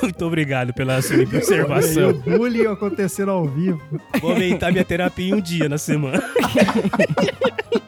Muito obrigado pela sua observação. o bullying acontecendo ao vivo. Vou aumentar minha terapia em um dia na semana.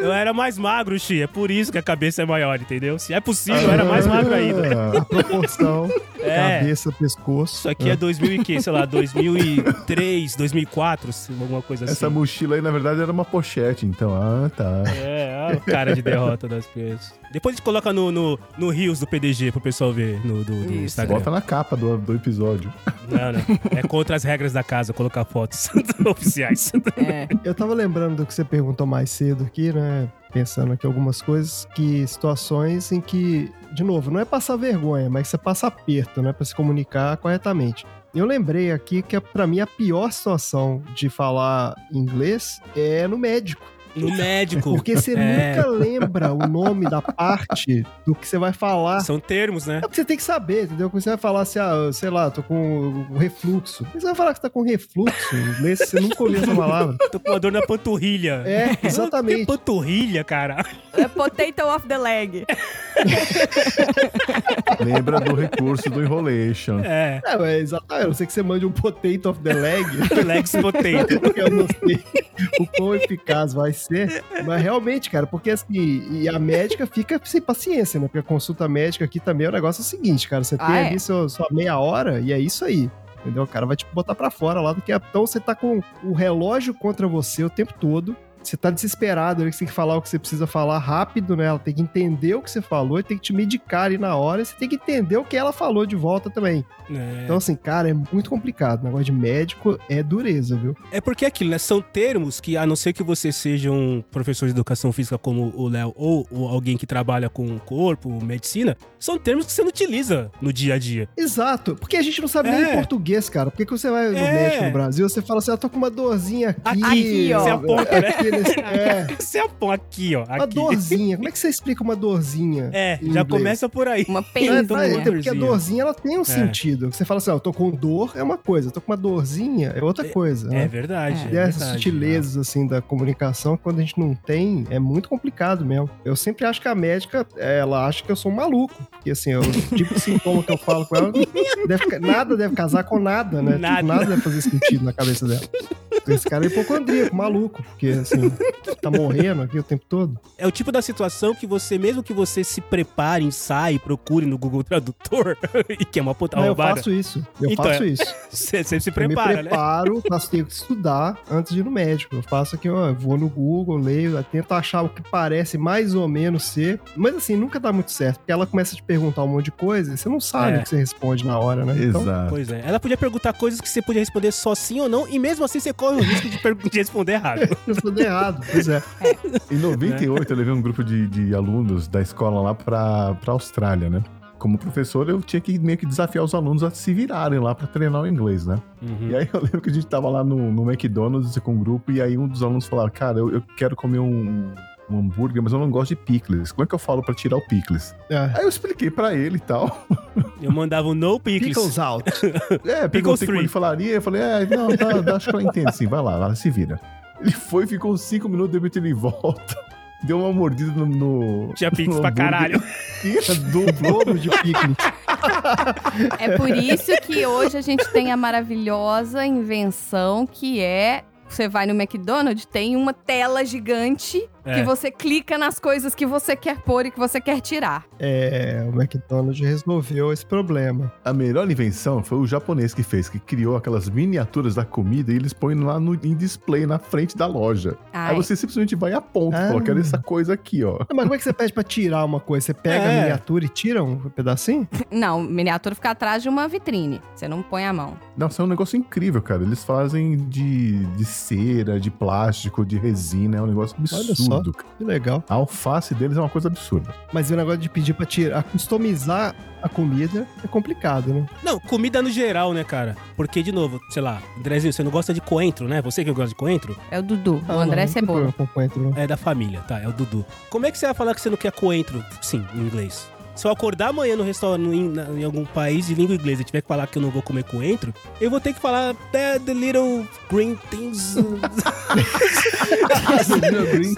Eu era mais magro, Xi. É por isso que a cabeça é maior, entendeu? Se é possível, eu era mais magro ainda. A proporção, É. cabeça, pescoço. Isso aqui é 2000 e quê? Sei lá, 2003, 2004, se- alguma coisa assim. Essa mochila aí, na verdade, era uma pochete, então. Ah, tá. É, olha o cara de derrota das coisas. Depois a gente coloca no, no, no Rios do PDG pro pessoal ver no do, do Isso. Instagram. Bota na capa do, do episódio. Não, não. É contra as regras da casa colocar fotos oficiais. É. Eu tava lembrando do que você perguntou mais cedo aqui, né? Pensando aqui algumas coisas, que situações em que, de novo, não é passar vergonha, mas você passa aperto, né? Pra se comunicar corretamente. Eu lembrei aqui que, pra mim, a pior situação de falar inglês é no médico. No médico. Porque você É. nunca lembra o nome da parte do que você vai falar. São termos, né? É porque você tem que saber, entendeu? Quando você vai falar assim, ah, sei lá, tô com refluxo. Você vai falar que você tá com refluxo inglês, você nunca ouviu essa palavra. Tô com uma dor na panturrilha. É, Que exatamente. panturrilha, cara? É potato off the leg. Lembra do recurso do Enrolation. É. É, mas exatamente. Eu sei que você mande um potato of the leg. Lex potato. eu não sei o quão eficaz vai ser. Mas realmente, cara, porque assim, e a médica fica sem paciência, né? Porque a consulta médica aqui também é o negócio seguinte, cara. Você tem Ah, é? ali seu, sua meia hora e é isso aí. Entendeu? O cara vai te botar pra fora lá do que. Então você tá com o relógio contra você o tempo todo. Você tá desesperado, ele tem que falar o que você precisa falar rápido, né? Ela tem que entender o que você falou e tem que te medicar ali na hora. E você tem que entender o que ela falou de volta também. É. Então, assim, cara, é muito complicado. O negócio de médico é dureza, viu? É porque é aquilo, né? São termos que, a não ser que você seja um professor de educação física como o Léo, ou, ou alguém que trabalha com o corpo, medicina, são termos que você não utiliza no dia a dia. Exato, porque a gente não sabe nem É. em português, cara. Porque quando você vai no É. médico no Brasil, você fala assim, eu tô com uma dorzinha aqui. Aqui, ó. Você aponta, né? Aqui nesse- é, Você aponta aqui, ó. uma Aqui. dorzinha. Como é que você explica uma dorzinha? É, já inglês? começa por aí. Uma É, tá, é, porque a dorzinha. dorzinha ela tem um sentido. Você fala assim, ó, eu tô com dor é uma coisa, eu tô com uma dorzinha é outra coisa. É né? verdade. E É essas verdade. sutilezas, assim, da comunicação, quando a gente não tem, é muito complicado mesmo. Eu sempre acho que a médica, ela acha que eu sou um maluco. Porque, assim, o tipo de sintoma que eu falo com ela, deve, nada deve casar com nada, né? Tipo, Nada. nada deve fazer sentido na cabeça dela. Esse cara é hipocondríaco, maluco, porque assim, tá morrendo aqui o tempo todo. É o tipo da situação que você, mesmo que você se prepare, ensaie, procure no Google Tradutor, e que é uma puta Mas eu faço isso. Eu Então, faço é. isso. você, você se eu prepara, me né? preparo, faço, tenho que estudar antes de ir no médico. Eu faço aqui, ó, eu vou no Google, leio, eu tento achar o que parece mais ou menos ser. Mas assim, nunca dá muito certo, porque ela começa a te perguntar um monte de coisa e você não sabe É. o que você responde na hora, né? Então, Exato. Pois é. Ela podia perguntar coisas que você podia responder só sim ou não, e mesmo assim você corre o risco de, de responder errado. eu respondi errado. Pois é. Em 98, eu levei um grupo de, de alunos da escola lá pra, pra Austrália, né? Como professor, eu tinha que meio que desafiar os alunos a se virarem lá pra treinar o inglês, né? Uhum. E aí eu lembro que a gente tava lá no, no McDonald's com um grupo, e aí um dos alunos falava, cara, eu, eu quero comer um, um hambúrguer, mas eu não gosto de picles. Como é que eu falo pra tirar o picles? É. Aí eu expliquei pra ele e tal. Eu mandava um no pickles. Pickles out. É, Pickles perguntei como free. ele falaria, eu falei, é, não, tá, tá, acho que ela entende sim, vai lá, ela se vira. Ele foi, ficou cinco minutos, de repente ele volta, deu uma mordida no... no Tinha pix no pra caralho. Dobro de picles. É por isso que hoje a gente tem a maravilhosa invenção que é. Você vai no McDonald's, tem uma tela gigante É. que você clica nas coisas que você quer pôr e que você quer tirar. É, o McDonald's resolveu esse problema. A melhor invenção foi o japonês que fez, que criou aquelas miniaturas da comida e eles põem lá no, em display na frente da loja. Ai, Aí você simplesmente vai a ponto, Ah. fala, quero essa coisa aqui, ó. Mas como é que você pede pra tirar uma coisa? Você pega É. a miniatura e tira um pedacinho? Não, miniatura fica atrás de uma vitrine. Você não põe a mão. Nossa, é um negócio incrível, cara. Eles fazem de, de cera, de plástico, de resina, é um negócio Olha só. Que legal. A alface deles é uma coisa absurda. Mas o negócio de pedir pra tirar, customizar a comida é complicado, né? Não, comida no geral, né, cara? Porque, de novo, sei lá, Andrezinho, você não gosta de coentro, né? Você que gosta de coentro? É o Dudu. Ah, o André não, Cebola. não tem problema com coentro, não. É da família, tá? É o Dudu. Como é que você vai falar que você não quer coentro? Sim, em inglês. Se eu acordar amanhã no restaurante, em, na- em algum país de língua inglesa e tiver que falar que eu não vou comer coentro, eu vou ter que falar the, the little green things.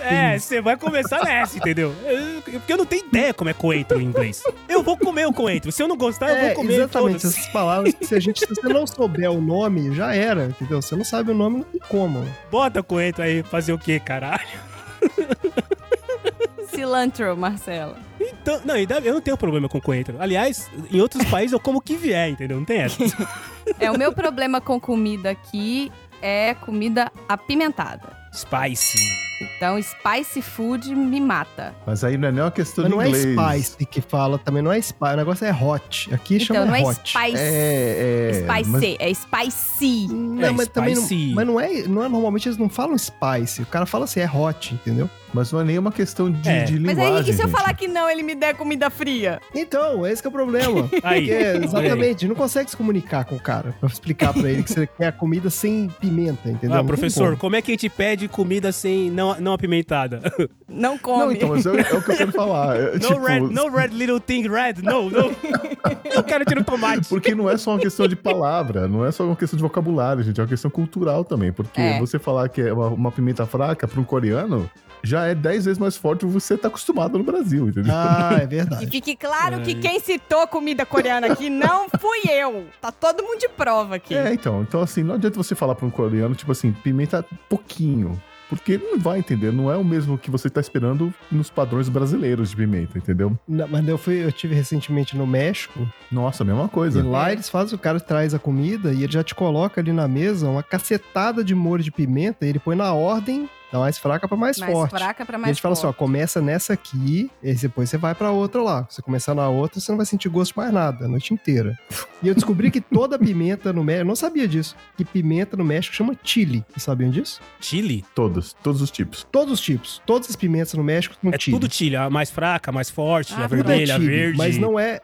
é, você vai começar nessa, entendeu? Eu- Porque eu não tenho ideia como é coentro em inglês. Eu vou comer o coentro. Se eu não gostar, eu É, vou comer exatamente. Essas palavras, que se, a gente, se você não souber o nome, já era, entendeu? Você não sabe o nome, não tem como. Bota coentro aí, fazer o quê, caralho? Cilantro, Marcelo. Então, não, ainda- eu não tenho problema com coentro. Aliás, em outros países eu como o que vier, entendeu? Não tem essa. É, o meu problema com comida aqui é comida apimentada. Spicy. Então, spicy food me mata. Mas aí não é nem uma questão Mas de não é inglês. spice que fala, também não é spice, o negócio é hot. Aqui Então, chama não é hot. spicy. É, é. spicy, mas- é spicy. Não, É, mas também não, spicy. mas não é, não é, normalmente eles não falam spice, o cara fala assim, é hot, entendeu? Mas não é nenhuma questão de, É. de Mas linguagem. aí, e se eu gente. falar que não, ele me der comida fria? Então, esse que é o problema. Aí, Porque, olha aí. exatamente, não consegue se comunicar com o cara pra explicar pra ele que você quer a comida sem pimenta, entendeu? Ah, Não professor, como. é que a gente pede comida sem não, não apimentada? Não come. Não, então, mas é, é o que eu quero falar. É, No tipo, red, no red little thing red, no, no. Eu quero tirar o tomate. Porque não é só uma questão de palavra, não é só uma questão de vocabulário, gente. É uma questão cultural também. Porque É. você falar que é uma, uma pimenta fraca para um coreano já é 10 vezes mais forte do que você tá acostumado no Brasil, entendeu? Ah, é E verdade. fique claro É. que quem citou comida coreana aqui não fui eu. Tá todo mundo de prova aqui. É, então. Então, assim, não adianta você falar para um coreano, tipo assim, pimenta pouquinho. Porque ele não vai entender, não é o mesmo que você tá esperando nos padrões brasileiros de pimenta, entendeu? Não, mas eu fui, eu tive recentemente no México Nossa, a mesma e coisa. lá eles fazem, o cara traz a comida e ele já te coloca ali na mesa uma cacetada de molho de pimenta e ele põe na ordem da mais fraca pra mais, mais forte. fraca pra E mais a gente fala assim, ó, forte. começa nessa aqui, e depois você vai pra outra lá. Se você começar na outra, você não vai sentir gosto de mais nada, a noite inteira. E eu descobri que toda pimenta no México, eu não sabia disso, que pimenta no México chama chile. Vocês sabiam disso? Chile? Todos, todos os tipos. Todos os tipos, todas as pimentas no México são É chile. tudo chile. A mais fraca, a mais forte, Ah, a tudo é vermelha, a chile, verde. Mas não é,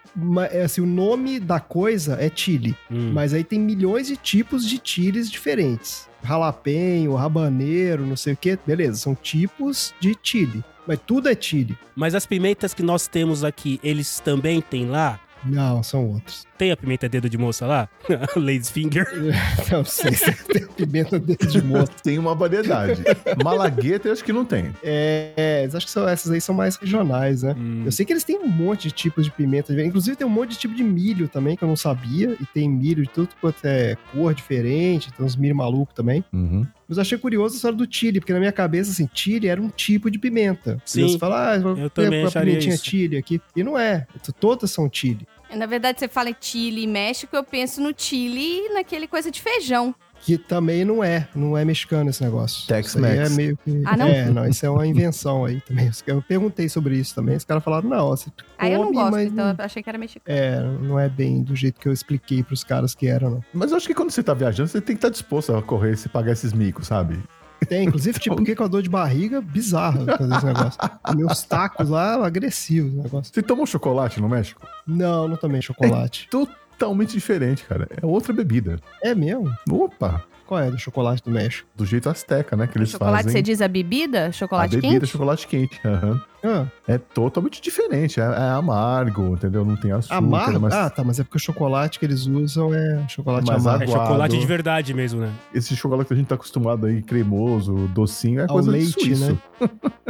é assim, o nome da coisa é chile. Hum. Mas aí tem milhões de tipos de chiles diferentes. Jalapeño, rabaneiro, não sei o que. Beleza, são tipos de chile. Mas tudo é chile. Mas as pimentas que nós temos aqui, eles também têm lá? Não, são outros. Tem a pimenta dedo de moça lá? Lady's finger. Não sei se tem pimenta dentro de moço. Tem uma variedade. Malagueta eu acho que não tem. É, é, acho que são, essas aí são mais regionais, né? Hum. Eu sei que eles têm um monte de tipos de pimenta. Inclusive tem um monte de tipo de milho também, que eu não sabia. E tem milho de tudo quanto é cor diferente. Tem uns milho maluco também. Uhum. Mas eu achei curioso a história do chile, porque na minha cabeça, assim, chile era um tipo de pimenta. Sim. E Você fala, ah, eu também uma pimentinha isso. chile aqui. E não é. Todas são chile. Na verdade, você fala em Chile e México, eu penso no Chile e naquele coisa de feijão. Que também não é. Não é mexicano esse negócio. Tex-Mex. É meio que... Ah, não? É, não, isso é uma invenção aí também. Eu perguntei sobre isso também. Os caras falaram, não, você Aí eu não come, gosto, mas então não- eu achei que era mexicano. É, não é bem do jeito que eu expliquei pros caras que eram, não. Mas eu acho que quando você tá viajando, você tem que estar disposto a correr e pagar esses micos, sabe? Tem, inclusive, tipo, fiquei com a dor de barriga bizarra fazer esse negócio. Meus tacos lá, agressivos o negócio. Você tomou chocolate no México? Não, não tomei chocolate. Totalmente diferente, cara. É outra bebida. É mesmo? Opa! Qual é do chocolate do México? Do jeito asteca, né? Que eles chocolate, fazem. você diz a bebida? Chocolate a bebida é quente? chocolate quente. aham. Ah, É totalmente diferente. É, é amargo, entendeu? Não tem açúcar. amargo? Mas Ah, tá, mas é porque o chocolate que eles usam é chocolate Mais amargo. É chocolate de verdade mesmo, né? esse chocolate que a gente tá acostumado aí, cremoso, docinho, é Ao coisa leite, de suíço. né?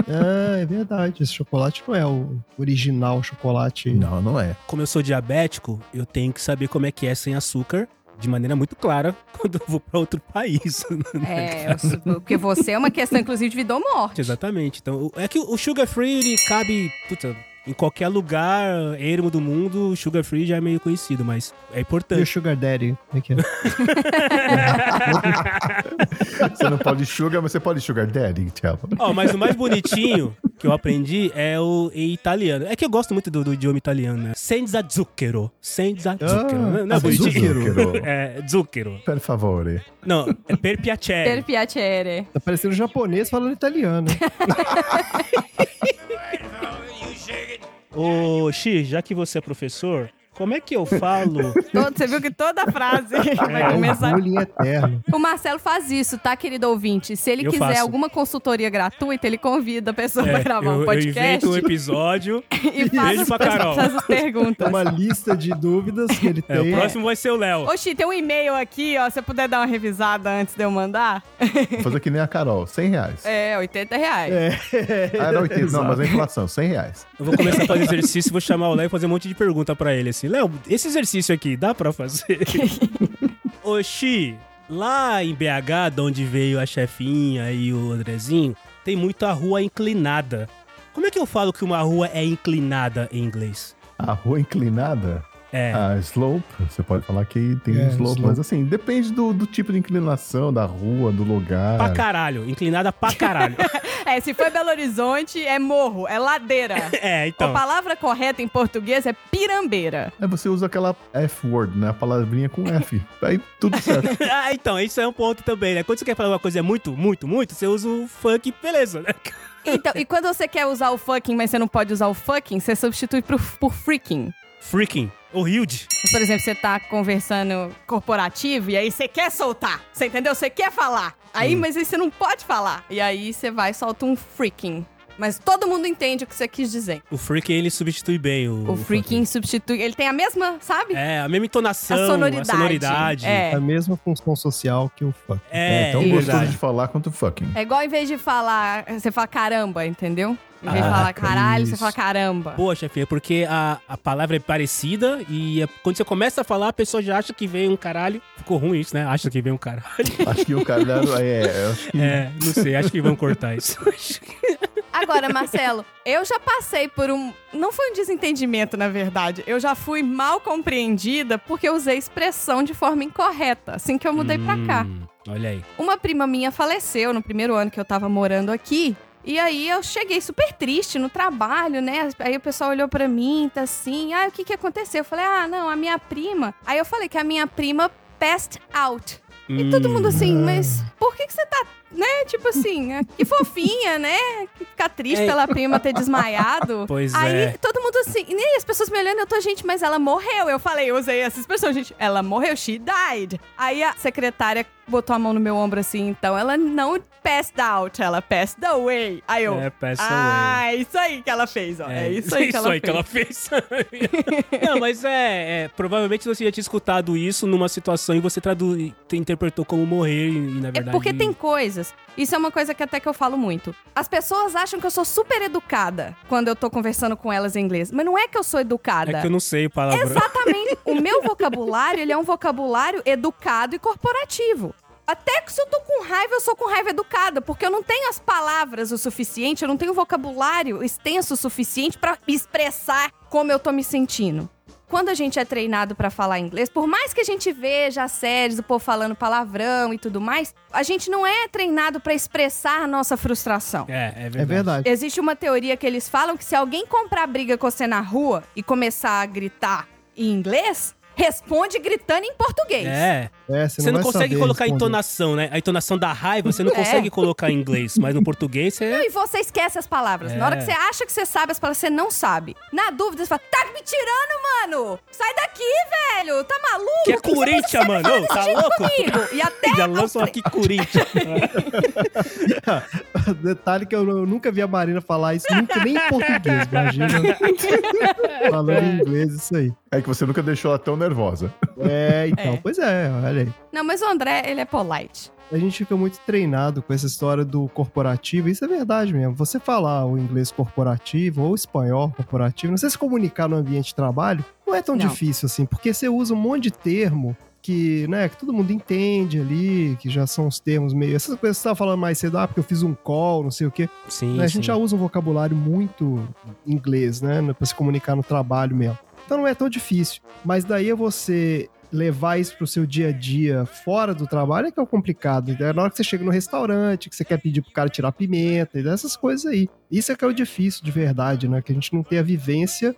Ah, é verdade. Esse chocolate não é o original chocolate. Não, não é. Como eu sou diabético, eu tenho que saber como é que é sem açúcar de maneira muito clara quando eu vou pra outro país. É, eu sou- porque você é uma questão, inclusive, de vida ou morte. Exatamente. Então, é que o sugar free ele cabe, puta, em qualquer lugar ermo do mundo, o sugar free já é meio conhecido, mas é E o importante. Sugar Daddy? Como é que é? Você não pode sugar, mas você pode sugar daddy, tchau. Ó, mas o mais bonitinho que eu aprendi é o em italiano. É que eu gosto muito do, do idioma italiano, né? Senza zucchero. Senza zucchero. não, não é ah, bonitinho? zucchero. É, zucchero. Per favore. Não, é per piacere. Per piacere. Tá parecendo japonês falando italiano. Ô, Xi, já que você é professor, como é que eu falo? Todo- você viu que toda frase vai É começar. bullying eterno. O Marcelo faz isso, tá, querido ouvinte? Se ele Eu quiser faço. alguma consultoria gratuita, ele convida a pessoa É, pra gravar eu, um eu podcast invento um episódio. e faz Beijo as, pra Carol. faz as perguntas. É uma lista de dúvidas que ele É, o tem. próximo vai ser o Léo. Oxi, tem um e-mail aqui, ó. Se você puder dar uma revisada antes de eu mandar. Vou fazer que nem a Carol, 100 reais. É, 80 reais. Ah, era 80, não, mas a inflação, 100 reais. Eu vou começar a fazer exercício, vou chamar o Léo e fazer um monte de pergunta pra ele, assim. Léo, esse exercício aqui, dá pra fazer? Ô, Xi, lá em BH, de onde veio a chefinha e o Andrezinho, tem muita rua inclinada. Como é que eu falo que uma rua é inclinada em inglês? A rua inclinada, É. a slope, você pode falar que tem É, um slope, slope. mas assim, depende do, do tipo de inclinação, da rua, do lugar. Pra caralho, inclinada pra caralho. É, se for Belo Horizonte, é morro, é ladeira. é, então. A palavra correta em português é pirambeira. Aí você usa aquela F-word, né? A palavrinha com F. Aí tudo certo. ah, então, isso é um ponto também, né? Quando você quer falar uma coisa é muito, muito, muito, você usa o funk, beleza, né? Então, e quando você quer usar o fucking, mas você não pode usar o fucking, você substitui por, por freaking. Freaking. O huge. Por exemplo, você tá conversando corporativo e aí você quer soltar. Você entendeu? Você quer falar. Aí, mas aí você não pode falar. E aí você vai e solta um freaking. Mas todo mundo entende o que você quis dizer. O freaking, ele substitui bem o... O freaking substitui. Ele tem a mesma, sabe? É, a mesma entonação, A a sonoridade. sonoridade. É. É a mesma função social que o funk. É, É tão é gostoso de falar quanto fucking. É igual em vez de falar. Você fala caramba, entendeu? Em vez de Ah, falar caralho, você isso. fala caramba. Boa, chefinha, porque a, a palavra é parecida e é- quando você começa a falar, a pessoa já acha que vem um caralho. Ficou ruim isso, né? Acha que vem um caralho. Acho que o cara. É, acho que É, não sei, acho que vão cortar isso. Agora, Marcelo, eu já passei por um. Não foi um desentendimento, na verdade. Eu já fui mal compreendida Porque eu usei expressão de forma incorreta, assim que eu mudei pra cá. Hum, Olha aí. Uma prima minha faleceu no primeiro ano que eu tava morando aqui. E aí eu cheguei super triste no trabalho, né? Aí o pessoal olhou pra mim, tá assim, ah, o que que aconteceu? Eu falei, ah, não, a minha prima. Aí eu falei que a minha prima passed out. E todo mundo assim, mas por que que você tá, né? Tipo assim, ah, que fofinha, né? Ficar triste É. pela prima ter desmaiado. Pois Aí é. todo mundo assim, e nem as pessoas me olhando, eu tô, gente, mas ela morreu. Eu falei, eu usei essa expressão, gente. Ela morreu, she died. Aí a secretária botou a mão no meu ombro assim, então ela não Passed out, ela passed away. Aí eu. É, peça ah, é isso aí que ela fez, ó. É, isso aí que ela fez. fez. Não, mas é, é, Provavelmente você já tinha escutado isso numa situação e você tradu... interpretou como morrer e, na É verdade. porque tem coisas. Isso é uma coisa que até que eu falo muito. As pessoas acham que eu sou super educada quando eu tô conversando com elas em inglês. Mas não é que eu sou educada. É que eu não sei o palavrão. Exatamente. o meu vocabulário, ele é um vocabulário educado e corporativo. Até que se eu tô com raiva, eu sou com raiva educada, porque eu não tenho as palavras o suficiente, eu não tenho vocabulário extenso o suficiente pra expressar como eu tô me sentindo. Quando a gente é treinado pra falar inglês, por mais que a gente veja as séries, o povo falando palavrão e tudo mais, a gente não é treinado pra expressar a nossa frustração. É, é verdade. É verdade. Existe uma teoria que eles falam que se alguém comprar briga com você na rua e começar a gritar em inglês, responde gritando em português. É, É, você não, vai consegue colocar a responder. entonação, né? A entonação da raiva você não É. consegue colocar em inglês, mas no português você... E você esquece as palavras. É. Na hora que você acha que você sabe as palavras, você não sabe. Na dúvida, você fala, tá me tirando, mano! Sai daqui, velho! Tá maluco? Que é você Corinthians, mano! Ô, tá louco? comigo? E até Já lançam aqui Corinthians. Detalhe que eu, eu nunca vi a Marina falar isso, nunca nem em português, imagina. Falando em inglês, isso aí. É que você nunca deixou ela tão nervosa. É, então, É. pois é, olha aí. Não, mas o André, ele é polite. A gente fica muito treinado com essa história do corporativo, isso é verdade mesmo. Você falar o inglês corporativo ou o espanhol corporativo, não sei se comunicar no ambiente de trabalho, não é tão Não. difícil assim, porque você usa um monte de termo que, né, que todo mundo entende ali, que já são os termos meio. Essas coisas que você tava falando mais cedo, ah, porque eu fiz um call, não sei o quê. Sim, né, a sim. gente já usa um vocabulário muito inglês, né? Pra se comunicar no trabalho mesmo. Então não é tão difícil. Mas daí é você levar isso pro seu dia a dia fora do trabalho é que é o complicado. É na hora que você chega no restaurante, que você quer pedir pro cara tirar pimenta e essas coisas aí. Isso é que é o difícil de verdade, né? Que a gente não tem a vivência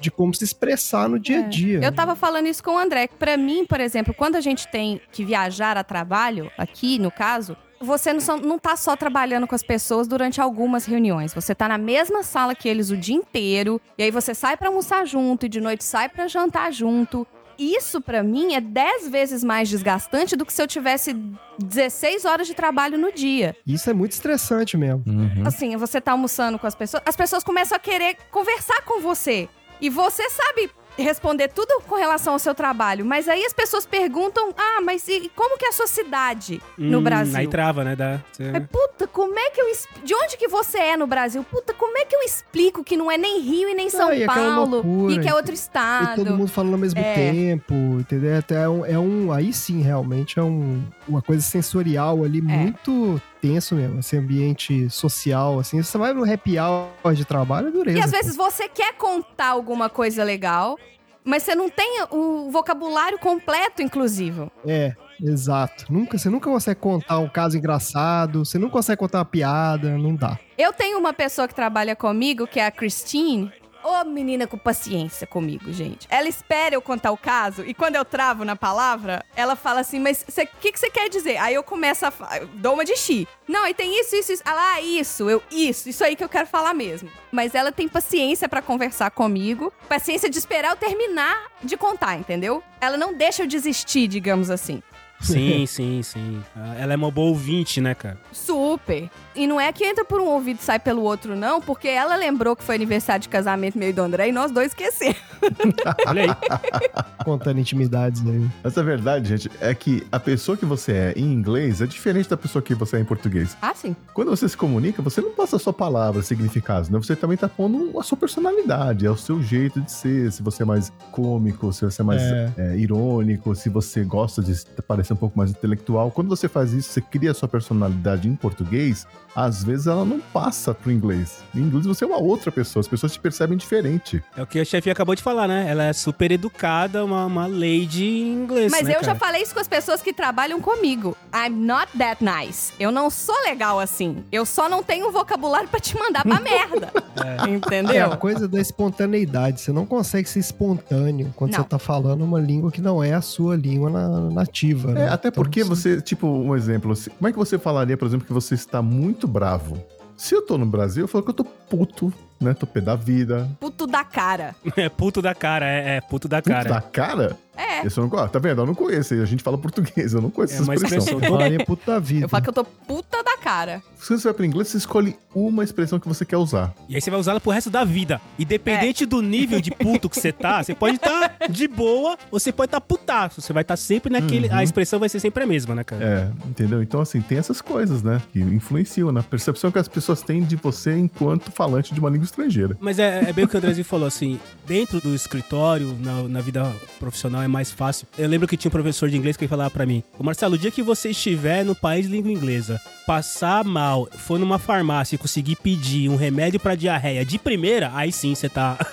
de como se expressar no dia a É. dia. Eu tava falando isso com o André, que pra mim, por exemplo, quando a gente tem que viajar a trabalho, aqui no caso, você não, só- não tá só trabalhando com as pessoas durante algumas reuniões. Você tá na mesma sala que eles o dia inteiro, e aí você sai pra almoçar junto, e de noite sai pra jantar junto. Isso, pra mim, é 10 vezes mais desgastante do que se eu tivesse 16 horas de trabalho no dia. Isso é muito estressante mesmo. Uhum. Assim, você tá almoçando com as pessoas, as pessoas começam a querer conversar com você. E você sabe responder tudo com relação ao seu trabalho, mas aí as pessoas perguntam: "Ah, mas e como que é a sua cidade no Hum, Brasil?" Aí trava, né? Dá, você- É, puta, como é que eu de onde que você é no Brasil? Puta, como é que eu explico que não é nem Rio e nem São e aquela Paulo loucura, e que é outro E estado? todo mundo falando ao mesmo É. tempo, entendeu? Até é um, é um- Aí sim, realmente é um, uma coisa sensorial ali muito tenso mesmo. Esse ambiente social, assim. Você vai no happy hour de trabalho, é dureza. E às vezes você quer contar alguma coisa legal, mas você não tem o vocabulário completo, inclusive. É, exato. Nunca, você nunca consegue contar um caso engraçado, você não consegue contar uma piada, não dá. Eu tenho uma pessoa que trabalha comigo, que é a Christine. Ô, menina com paciência comigo, gente. Ela espera eu contar o caso e quando eu travo na palavra, ela fala assim: Mas o que, que você quer dizer? Aí eu começo a. dou uma de chi. Não, aí tem isso, isso, isso. Ah lá, isso, eu, isso, isso aí que eu quero falar mesmo. Mas ela tem paciência pra conversar comigo, paciência de esperar eu terminar de contar, entendeu? Ela não deixa eu desistir, digamos assim. Sim, sim, sim. Ela é uma boa ouvinte, né, cara? Super. E não é que entra por um ouvido e sai pelo outro, não, porque ela lembrou que foi aniversário de casamento meio do André e nós dois esquecemos. Olha aí. Contando intimidades aí. Mas a verdade, gente, é que a pessoa que você é em inglês é diferente da pessoa que você é em português. Ah, sim. Quando você se comunica, você não passa só palavras, significados, né? Você também tá pondo a sua personalidade, é o seu jeito de ser. Se você é mais cômico, se você é mais É. é, irônico, se você gosta de parecer um pouco mais intelectual. Quando você faz isso, você cria a sua personalidade em português, às vezes ela não passa pro inglês. Em inglês você é uma outra pessoa, as pessoas te percebem diferente. É o que a chefe acabou de falar, né? Ela é super educada, uma, uma lady em inglês. Mas né, eu já cara? falei isso com as pessoas que trabalham comigo. I'm not that nice. Eu não sou legal assim. Eu só não tenho vocabulário pra te mandar pra merda. É Entendeu? a coisa da espontaneidade. Você não consegue ser espontâneo quando Não. você tá falando uma língua que não é a sua língua na- nativa, É, né? até Então, porque você, tipo, um exemplo, como é que você falaria, por exemplo, que você está muito bravo? Se eu tô no Brasil, eu falo que eu tô puto, né? Tô pé da vida. Puto da cara. É puto da cara, é, é puto da Puto cara. da cara? É. Isso eu não conheço. Tá vendo? Eu não conheço. A gente fala português, eu não conheço É essa uma expressão. expressão. Falaria puta vida. Eu falo que eu tô puta da cara. Se você vai pro inglês, você escolhe uma expressão que você quer usar. E aí você vai usá-la pro resto da vida. Independente do nível de puto que você tá, você pode estar de boa ou você pode estar putaço. Você vai estar sempre naquele. Uhum. A expressão vai ser sempre a mesma, né, cara? É, entendeu? Então, assim, tem essas coisas, né? Que influenciam na percepção que as pessoas têm de você enquanto falante de uma língua estrangeira. Mas é, é bem o que o Andrezinho falou, assim, dentro do escritório, na, na vida profissional é mais fácil. Eu lembro que tinha um professor de inglês que falava pra mim: Ô Marcelo, o dia que você estiver no país de língua inglesa, passar mal, for numa farmácia e conseguir pedir um remédio pra diarreia de primeira, aí sim você tá.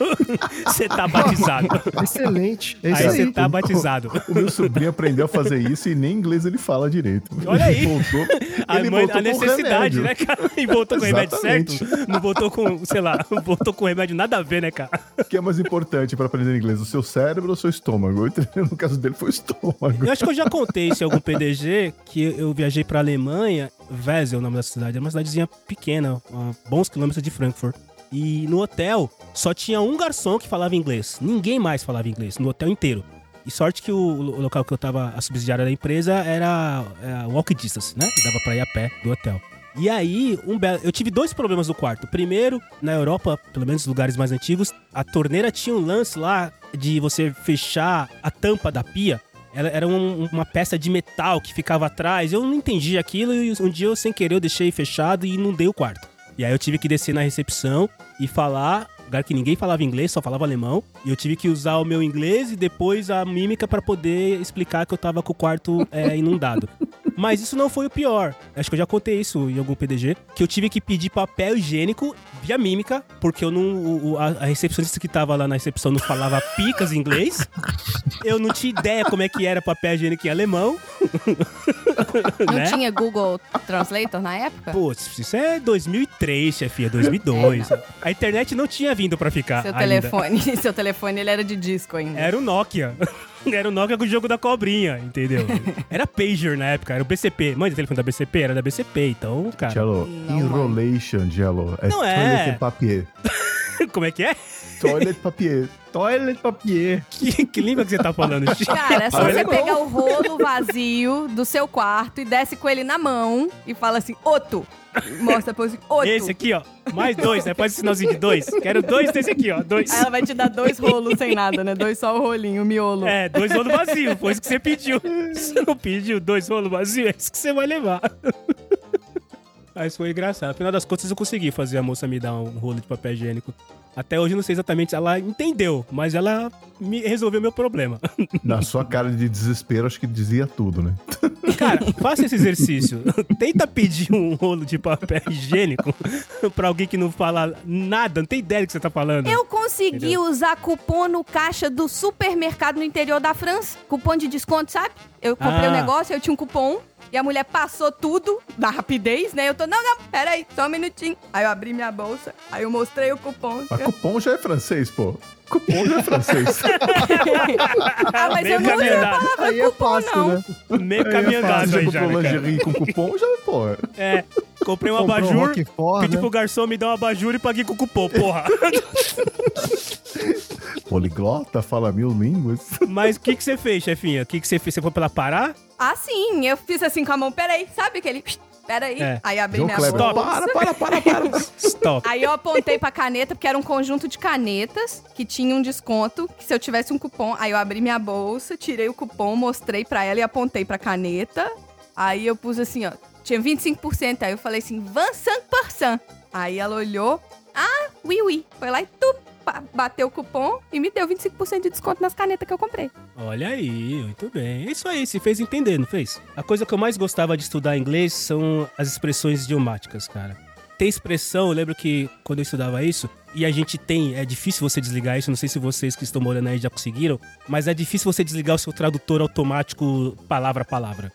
Você tá batizado. Excelente. É Aí você tá batizado. O meu sobrinho aprendeu a fazer isso e nem inglês ele fala direito. Olha aí. Ele voltou, A, ele mãe- voltou a com necessidade, remédio. né, cara? E voltou com o remédio certo. Não voltou com, sei lá, voltou com remédio nada a ver, né, cara? O que é mais importante pra aprender inglês? O seu cérebro ou o seu estômago? No caso dele foi o estômago. Eu acho que eu já contei isso em algum PDG, que eu viajei pra Alemanha, Wesel, o nome da cidade, é uma cidadezinha pequena, bons quilômetros de Frankfurt. E no hotel só tinha um garçom que falava inglês. Ninguém mais falava inglês, no hotel inteiro. E sorte que o, o local que eu tava, a subsidiária da empresa, era é, walk distance, né? Dava pra ir a pé do hotel. E aí, um eu tive dois problemas no quarto. Primeiro, na Europa, pelo menos nos lugares mais antigos, a torneira tinha um lance lá de você fechar a tampa da pia. Ela era um- uma peça de metal que ficava atrás. Eu não entendi aquilo e um dia eu, sem querer, eu deixei fechado e inundei o quarto. E aí eu tive que descer na recepção e falar, lugar que ninguém falava inglês, só falava alemão. E eu tive que usar o meu inglês e depois a mímica pra poder explicar que eu tava com o quarto é, inundado. Mas isso não foi o pior. Acho que eu já contei isso em algum PDG. Que eu tive que pedir papel higiênico via mímica, porque eu não. o- o- a, a recepcionista que tava lá na recepção não falava picas em inglês. Eu não tinha ideia como é que era papel higiênico em alemão. Não né? tinha Google Translator na época? Pô, isso é 2003, chefia, 2002. A internet não tinha vindo pra ficar. Seu ainda. telefone, seu telefone ele era de disco ainda. Era o Nokia. Era o Nokia com o jogo da cobrinha, entendeu? Era Pager na época, era o BCP. Mãe, o telefone da BCP era da BCP, então, cara. Jello, Não, enrolation, Jello. É Não é. papier. Como é que é? Toilet papier. Toilet papier. Que, que língua que você tá falando, Chico? Cara, é só Olha você pegar o rolo vazio do seu quarto e desce com ele na mão e fala assim, Oto. Mostra pra você, Oto. Esse aqui, ó. Mais dois, né? Faz esse sinalzinho de dois. Quero dois desse aqui, ó. Dois. Aí ela vai te dar dois rolos sem nada, né? Dois só o rolinho, o miolo. É, dois rolos vazios. Foi isso que você pediu. Você não pediu dois rolos vazios, é isso que você vai levar. Mas foi engraçado. Afinal das contas, eu consegui fazer a moça me dar um rolo de papel higiênico. Até hoje, eu não sei exatamente se ela entendeu, mas ela me resolveu meu problema. Na sua cara de desespero, acho que dizia tudo, né? Cara, faça esse exercício. Tenta pedir um rolo de papel higiênico pra alguém que não fala nada, não tem ideia do que você tá falando. Eu consegui Entendeu? usar cupom no caixa do supermercado no interior da França. Cupom de desconto, sabe? Eu comprei o Ah. negócio, eu tinha um cupom. E a mulher passou tudo da rapidez, né? Eu tô, não, não, peraí, só um minutinho. Aí eu abri minha bolsa, aí eu mostrei o cupom. Mas cupom já é francês, pô. Cupom já é francês. Ah, mas Meio eu não usei caminho a andado. palavra Aí é cupom, fácil, não. né? Meio Aí caminho é andado fácil, aí já já, comprou né, cara? lingerie com cupom, já, pô. É, comprei um Comprou abajur, Roquefort, pedi né? pro garçom me dar um abajur e paguei com cupom, porra. Poliglota, fala mil línguas. Mas o que que você fez, chefinha? O que que você fez? Você foi pra ela parar? Ah, sim, eu fiz assim com a mão, peraí, sabe aquele... Peraí, É. aí abri João minha Kleber, bolsa. Stop. para, para, para, para. Stop. Aí eu apontei pra caneta, porque era um conjunto de canetas que tinha um desconto, que se eu tivesse um cupom, aí eu abri minha bolsa, tirei o cupom, mostrei pra ela e apontei pra caneta. Aí eu pus assim, ó, tinha 25%, aí eu falei assim, 25%. Aí ela olhou, ah, oui, oui. Foi lá e tu, pa- bateu o cupom e me deu 25% de desconto nas canetas que eu comprei. Olha aí, muito bem. Isso aí, se fez entender, não fez? A coisa que eu mais gostava de estudar inglês são as expressões idiomáticas, cara. Tem expressão, eu lembro que quando eu estudava isso, e a gente tem, é difícil você desligar isso, não sei se vocês que estão morando aí já conseguiram, mas é difícil você desligar o seu tradutor automático palavra a palavra.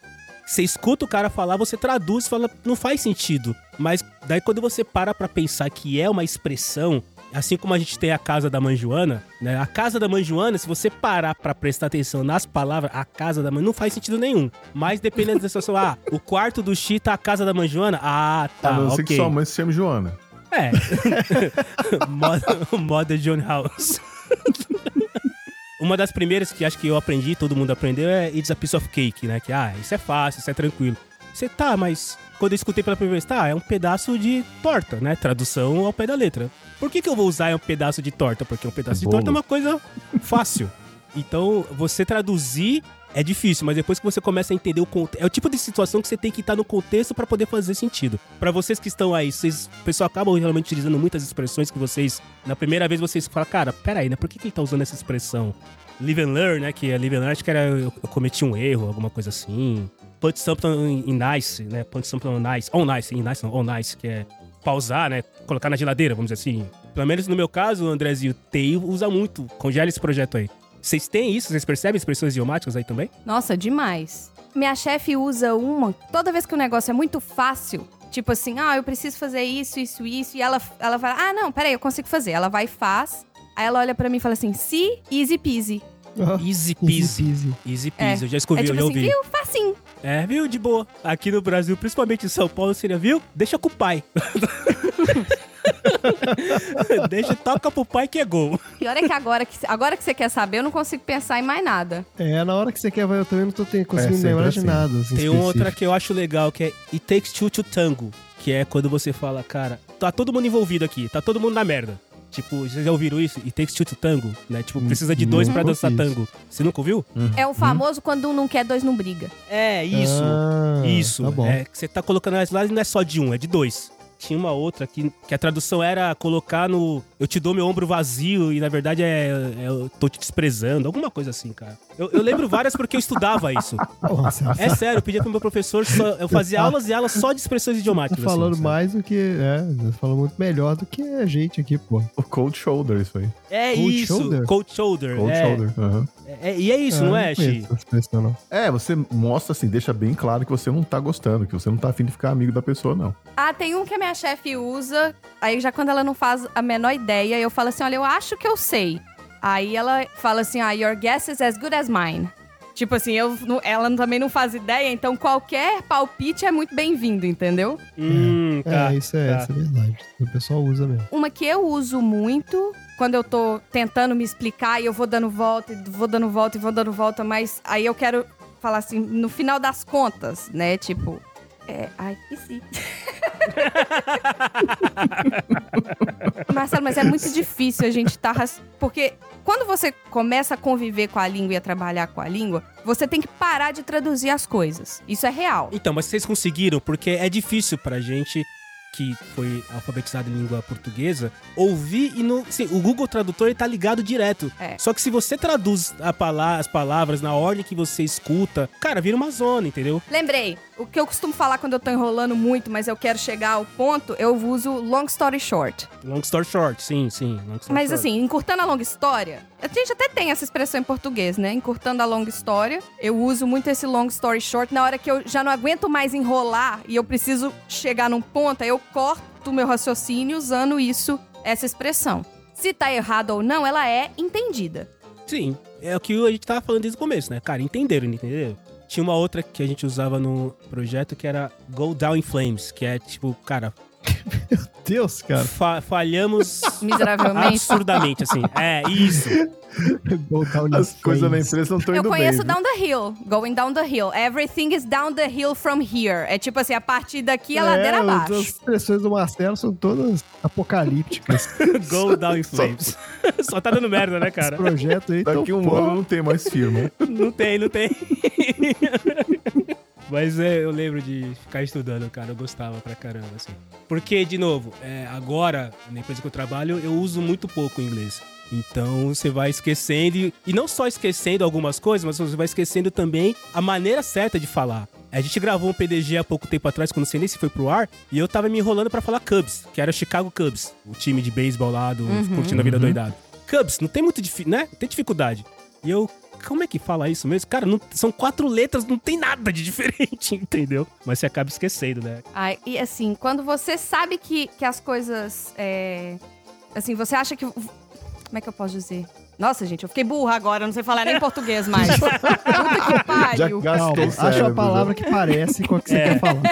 Você escuta o cara falar, você traduz fala, não faz sentido. Mas daí quando você para pra pensar que é uma expressão, assim como a gente tem a casa da mãe Joana, né? A casa da mãe Joana, se você parar pra prestar atenção nas palavras, a casa da mãe não faz sentido nenhum. Mas dependendo da situação, ah, o quarto do Chi tá a casa da mãe Joana? Ah, tá, a não ser ok. que sua mãe se chame Joana. É. moda, moda John House. Uma das primeiras que acho que eu aprendi, todo mundo aprendeu, é It's a piece of cake, né? Que, ah, isso é fácil, isso é tranquilo. Você tá, mas quando eu escutei pela primeira vez, tá, é um pedaço de torta, né? Tradução ao pé da letra. Por que, que eu vou usar é um pedaço de torta? Porque um pedaço de Bolo. torta é uma coisa fácil. Então, você traduzir é difícil, mas depois que você começa a entender o contexto. É o tipo de situação que você tem que estar no contexto pra poder fazer sentido. Pra vocês que estão aí, vocês, o pessoal acaba realmente utilizando muitas expressões que vocês, na primeira vez, vocês falam, cara, peraí, né? Por que, que ele tá usando essa expressão? Live and Learn, né? Que é Live and Learn, acho que era eu, eu cometi um erro, alguma coisa assim. Put something in nice, né? Put something on nice. On nice, in nice não, on nice, que é pausar, né? Colocar na geladeira, vamos dizer assim. Pelo menos no meu caso, Andrezinho, TI usa muito. Congela esse projeto aí. Vocês têm isso? Vocês percebem expressões idiomáticas aí também? Nossa, demais. Minha chefe usa uma toda vez que o negócio é muito fácil. Tipo assim, ah, eu preciso fazer isso, isso, isso. E ela, ela fala, ah, não, peraí, eu consigo fazer. Ela vai e faz. Aí ela olha pra mim e fala assim, si, easy peasy. Easy easy peasy. peasy. Easy É. peasy, eu já escrevi, é eu tipo já assim, ouvi. viu? Facinho. É, viu? De boa. Aqui no Brasil, principalmente em São Paulo, seria, viu? Deixa com o pai. Deixa, toca pro pai que é gol. Pior é que agora, que agora que você quer saber, eu não consigo pensar em mais nada. É, na hora que você quer, eu também não tô conseguindo sempre lembrar de assim. nada. assim, Tem uma outra que eu acho legal, que é It Takes Two to Tango. Que é quando você fala, cara, tá todo mundo envolvido aqui, tá todo mundo na merda. Tipo, vocês já ouviram isso? It Takes Two to Tango, né? Tipo, precisa de dois pra dançar isso. tango. Você nunca ouviu? É o famoso quando um não quer, dois não briga. É, isso. Ah, Isso, Tá bom. é que você tá colocando as lá e não é só de um, é de dois. Tinha uma outra que, que a tradução era colocar no. Eu te dou meu ombro vazio e na verdade é, é eu tô te desprezando, alguma coisa assim, cara. Eu, eu lembro várias porque eu estudava isso. Nossa, É sério, eu pedia pro meu professor, só- eu fazia aulas e aulas só de expressões tá idiomáticas. assim, falando sabe? mais do que. É, tá falando muito melhor do que a gente aqui, pô. O cold shoulder, isso aí. É Cold isso, shoulder? cold shoulder. Cold é, shoulder. aham. é- e é isso, Ah, não é, não. É, você mostra assim, deixa bem claro que você não tá gostando, que você não tá afim de ficar amigo da pessoa, não. Ah, tem um que a minha chefe usa, aí já quando ela não faz a menor ideia, eu falo assim, olha, eu acho que eu sei. Aí ela fala assim, ah, your guess is as good as mine. Tipo assim, eu, não- ela também não faz ideia, então qualquer palpite é muito bem-vindo, entendeu? Hum, tá. é, isso é, tá. isso é verdade. O pessoal usa mesmo. Uma que eu uso muito quando eu tô tentando me explicar e eu vou dando volta, e vou dando volta e vou dando volta, mas aí eu quero falar assim, no final das contas, né? Tipo, é. Ai, esqueci. Marcelo, mas é muito difícil a gente tá. ras- Porque quando você começa a conviver com a língua e a trabalhar com a língua, você tem que parar de traduzir as coisas. Isso é real. Então, mas vocês conseguiram, porque é difícil pra gente que foi alfabetizado em língua portuguesa ouvir e não. Sim, o Google Tradutor ele tá ligado direto. É. Só que se você traduz a pala- as palavras na ordem que você escuta, cara, vira uma zona, entendeu? Lembrei, o que eu costumo falar quando eu tô enrolando muito, mas eu quero chegar ao ponto, eu uso long story short. Long story short, sim, sim. Mas short. assim, encurtando a longa história, a gente até tem essa expressão em português, né? Encurtando a longa história. Eu uso muito esse long story short na hora que eu já não aguento mais enrolar e eu preciso chegar num ponto, aí eu corto o meu raciocínio usando isso, essa expressão. Se tá errado ou não, ela é entendida. Sim, é o que a gente tava falando desde o começo, né? Cara, entenderam, entenderam? Tinha uma outra que a gente usava no projeto que era Go Down in Flames, que é tipo, cara, Deus, cara. fa- falhamos Miseravelmente. absurdamente, assim. É, isso. In As coisas da empresa não estão Eu indo conheço bem. down the hill, going down the hill. Everything is down the hill from here. É tipo assim, a partir daqui a ladeira É, abaixo. As expressões do Marcelo são todas apocalípticas. Go Down in Flames. Só tá dando merda, né, cara? Esse projeto aí. Daqui um pô, ano não tem mais firma. Não tem, não tem. Mas é, eu lembro de ficar estudando, cara. Eu gostava pra caramba, assim. Porque, de novo, é, agora, na empresa que eu trabalho, eu uso muito pouco o inglês. Então você vai esquecendo, e, não só esquecendo algumas coisas, mas você vai esquecendo também a maneira certa de falar. A gente gravou um PDG há pouco tempo atrás, quando não sei nem se foi pro ar, e eu tava me enrolando pra falar Cubs, que era o Chicago Cubs, o time de beisebol lá do Curtindo a Vida Doidado. Cubs, não tem muito, difi- né? Tem dificuldade. E eu, como é que fala isso mesmo? Cara, não- são quatro letras, não tem nada de diferente, entendeu? Mas você acaba esquecendo, né? Ai, e assim, quando você sabe que, que as coisas. é, Assim, você acha que. Como é que eu posso dizer? Nossa, gente, eu fiquei burra agora, não sei falar nem português mais. Puta que Já pariu. gastou Calma, o cérebro. acha uma palavra que parece com a que você É. quer falar.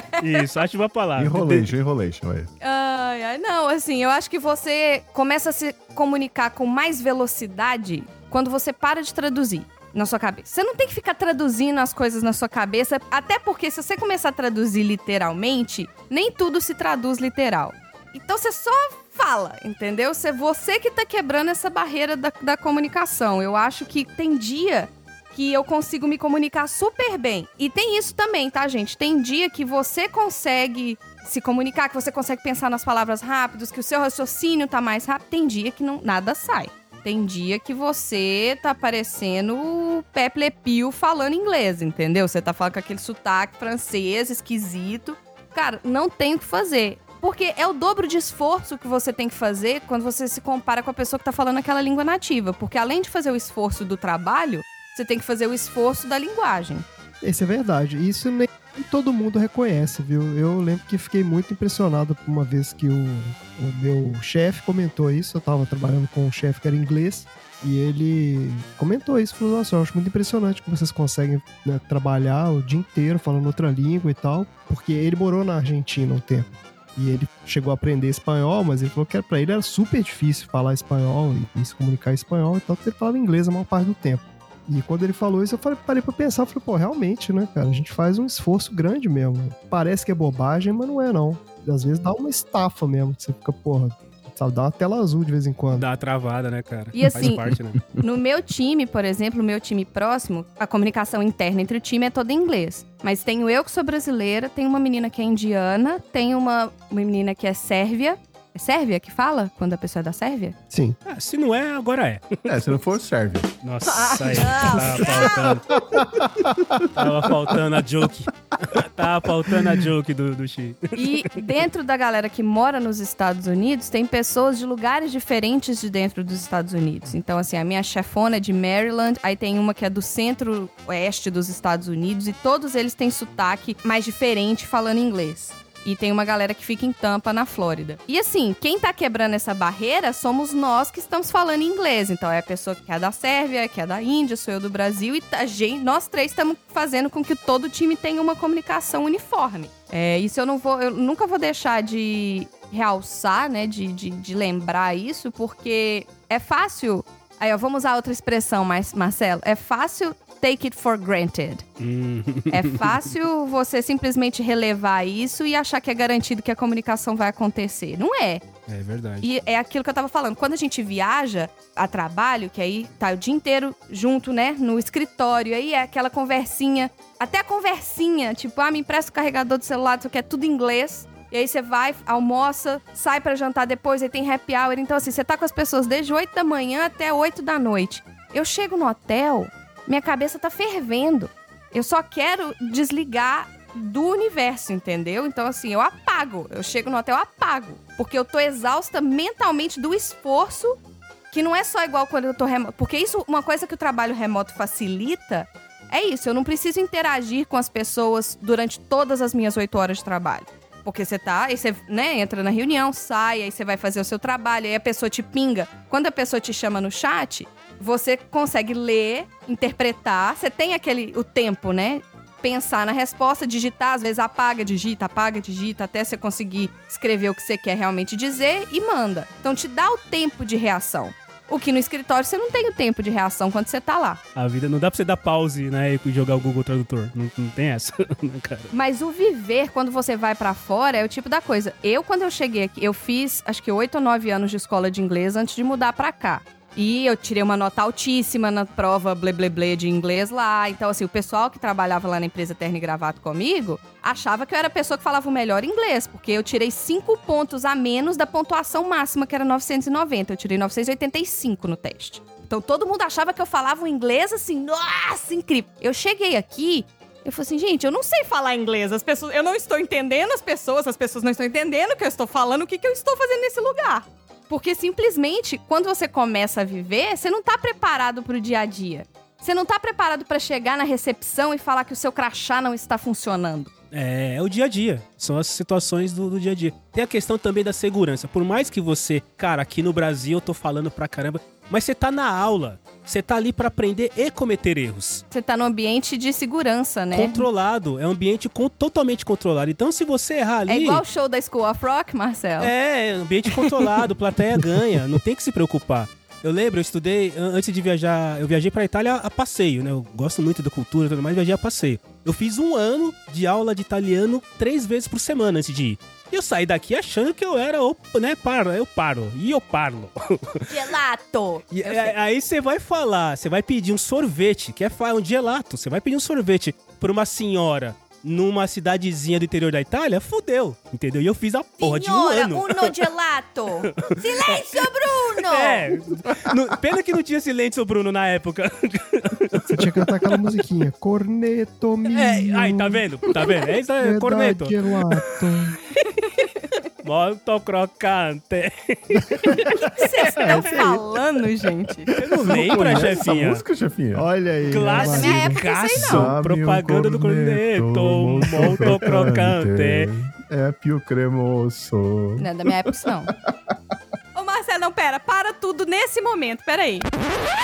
Isso, acho uma palavra. Enrolation, enrolation. Ai, ai, não, assim, eu acho que você começa a se comunicar com mais velocidade quando você para de traduzir na sua cabeça. Você não tem que ficar traduzindo as coisas na sua cabeça, até porque se você começar a traduzir literalmente, nem tudo se traduz literal. Então você só fala, entendeu? Você, você que tá quebrando essa barreira da, da comunicação. Eu acho que tem dia que eu consigo me comunicar super bem. E tem isso também, tá, gente? Tem dia que você consegue se comunicar, que você consegue pensar nas palavras rápidos, que o seu raciocínio tá mais rápido. Tem dia que não, nada sai. Tem dia que você tá parecendo o Pepe Le Pew falando inglês, entendeu? Você tá falando com aquele sotaque francês esquisito. Cara, não tem o que fazer. Porque é o dobro de esforço que você tem que fazer quando você se compara com a pessoa que tá falando aquela língua nativa. Porque além de fazer o esforço do trabalho, você tem que fazer o esforço da linguagem. Isso é verdade. Isso nem todo mundo reconhece, viu? Eu lembro que fiquei muito impressionado por uma vez que o, o meu chefe comentou isso. Eu tava trabalhando com um chefe que era inglês. E ele comentou isso, falou, nossa, eu acho muito impressionante que vocês conseguem né, trabalhar o dia inteiro falando outra língua e tal, porque ele morou na Argentina um tempo. E ele chegou a aprender espanhol, mas ele falou que para ele era super difícil falar espanhol e, e se comunicar espanhol, então ele falava inglês a maior parte do tempo. E quando ele falou isso, eu falei, parei pra pensar, falei, pô, realmente, né, cara? A gente faz um esforço grande mesmo. Parece que é bobagem, mas não é, não. Às vezes dá uma estafa mesmo, que você fica, porra, sabe, dá uma tela azul de vez em quando. Dá uma travada, né, cara? E assim- Faz parte, né? No meu time, por exemplo, o meu time próximo, a comunicação interna entre o time é toda em inglês. Mas tenho eu que sou brasileira, tem uma menina que é indiana, tem uma, uma menina que é sérvia. É Sérvia que fala quando a pessoa é da Sérvia? Sim. Ah, se não é, agora é. É, se não for, serve. Nossa, aí, tava faltando. tava faltando a joke. tava faltando a joke do, do Xi. E dentro da galera que mora nos Estados Unidos, tem pessoas de lugares diferentes de dentro dos Estados Unidos. Então, assim, a minha chefona é de Maryland, aí tem uma que é do centro-oeste dos Estados Unidos, e todos eles têm sotaque mais diferente falando inglês. E tem uma galera que fica em Tampa, na Flórida. E assim, quem tá quebrando essa barreira somos nós que estamos falando inglês. Então é a pessoa que é da Sérvia, que é da Índia, sou eu do Brasil. E a gente, nós três estamos fazendo com que todo time tenha uma comunicação uniforme. É, isso eu não vou, eu nunca vou deixar de realçar, né? De, de, de lembrar isso, porque é fácil. Aí, ó, vamos usar outra expressão, mas, Marcelo. É fácil take it for granted. Hum, É fácil você simplesmente relevar isso e achar que é garantido que a comunicação vai acontecer. Não é. é verdade. E é aquilo que eu tava falando. Quando a gente viaja a trabalho, que aí tá o dia inteiro junto, né, no escritório, aí é aquela conversinha, até a conversinha, tipo, ah, me empresta o carregador do celular, isso aqui é tudo em inglês. E aí você vai, almoça, sai pra jantar depois, aí tem happy hour. Então, assim, você tá com as pessoas desde 8 da manhã até 8 da noite. Eu chego no hotel, minha cabeça tá fervendo. Eu só quero desligar do universo, entendeu? Então, assim, eu apago. Eu chego no hotel, apago. Porque eu tô exausta mentalmente do esforço, que não é só igual quando eu tô remoto. Porque isso, uma coisa que o trabalho remoto facilita, é isso. Eu não preciso interagir com as pessoas durante todas as minhas oito horas de trabalho. Porque você tá, aí você, né, entra na reunião, sai, aí você vai fazer o seu trabalho, aí a pessoa te pinga. Quando a pessoa te chama no chat, você consegue ler, interpretar, você tem aquele o tempo, né? Pensar na resposta, digitar, às vezes apaga, digita, apaga, digita, até você conseguir escrever o que você quer realmente dizer e manda. Então te dá o tempo de reação. O que no escritório você não tem o tempo de reação quando você tá lá. A vida não dá pra você dar pause, né, e jogar o Google Tradutor. Não, não tem essa, né, cara? Mas o viver, quando você vai pra fora, é o tipo da coisa. Eu, quando eu cheguei aqui, eu fiz acho que oito ou nove anos de escola de inglês antes de mudar pra cá. E eu tirei uma nota altíssima na prova ble ble ble de inglês lá. Então, assim, o pessoal que trabalhava lá na empresa Terno e Gravato comigo achava que eu era a pessoa que falava o melhor inglês, porque eu tirei cinco pontos a menos da pontuação máxima, que era 990. Eu tirei 985 no teste. Então todo mundo achava que eu falava um inglês assim, nossa, incrível. Eu cheguei aqui, eu falei assim, gente, eu não sei falar inglês. As pessoas, eu não estou entendendo as pessoas, as pessoas não estão entendendo o que eu estou falando, o que, que eu estou fazendo nesse lugar. Porque simplesmente, quando você começa a viver, você não tá preparado pro dia a dia. Você não tá preparado para chegar na recepção e falar que o seu crachá não está funcionando. É, é o dia a dia. São as situações do, do dia a dia. Tem a questão também da segurança. Por mais que você, cara, aqui no Brasil eu tô falando pra caramba, mas você tá na aula. Você tá ali pra aprender e cometer erros. Você tá no ambiente de segurança, né? Controlado. É um ambiente con- totalmente controlado. Então, se você errar ali. É igual o show da School of Rock, Marcelo. É, ambiente controlado, plateia ganha, não tem que se preocupar. Eu lembro, eu estudei, an- antes de viajar, eu viajei pra Itália a passeio, né? Eu gosto muito da cultura e tudo mais, viajei a passeio. Eu fiz um ano de aula de italiano três vezes por semana antes de ir. E eu saí daqui achando que eu era, o, né, paro, eu paro, e eu parlo. Gelato! E é, aí você vai falar, você vai pedir um sorvete, que é fa- um gelato, você vai pedir um sorvete pra uma senhora numa cidadezinha do interior da Itália, fudeu, entendeu? E eu fiz a porra de um Senhora, ano. uno gelato. Silêncio, Bruno! É, no- pena que não tinha silêncio, Bruno, na época. Você tinha que cantar aquela musiquinha. Corneto mio. É, aí, tá vendo? Tá vendo? É isso aí, Verdade, corneto. gelato. Molto crocante. Vocês estão falando, gente? Você não lembra, chefinha? música, chefinha? Olha aí. Eu Classicaço. não. Propaganda do corneto. Molto crocante. É più cremoso. Não é da minha época, isso não. Ô, Marcelo, não, pera, para tudo nesse momento, pera aí.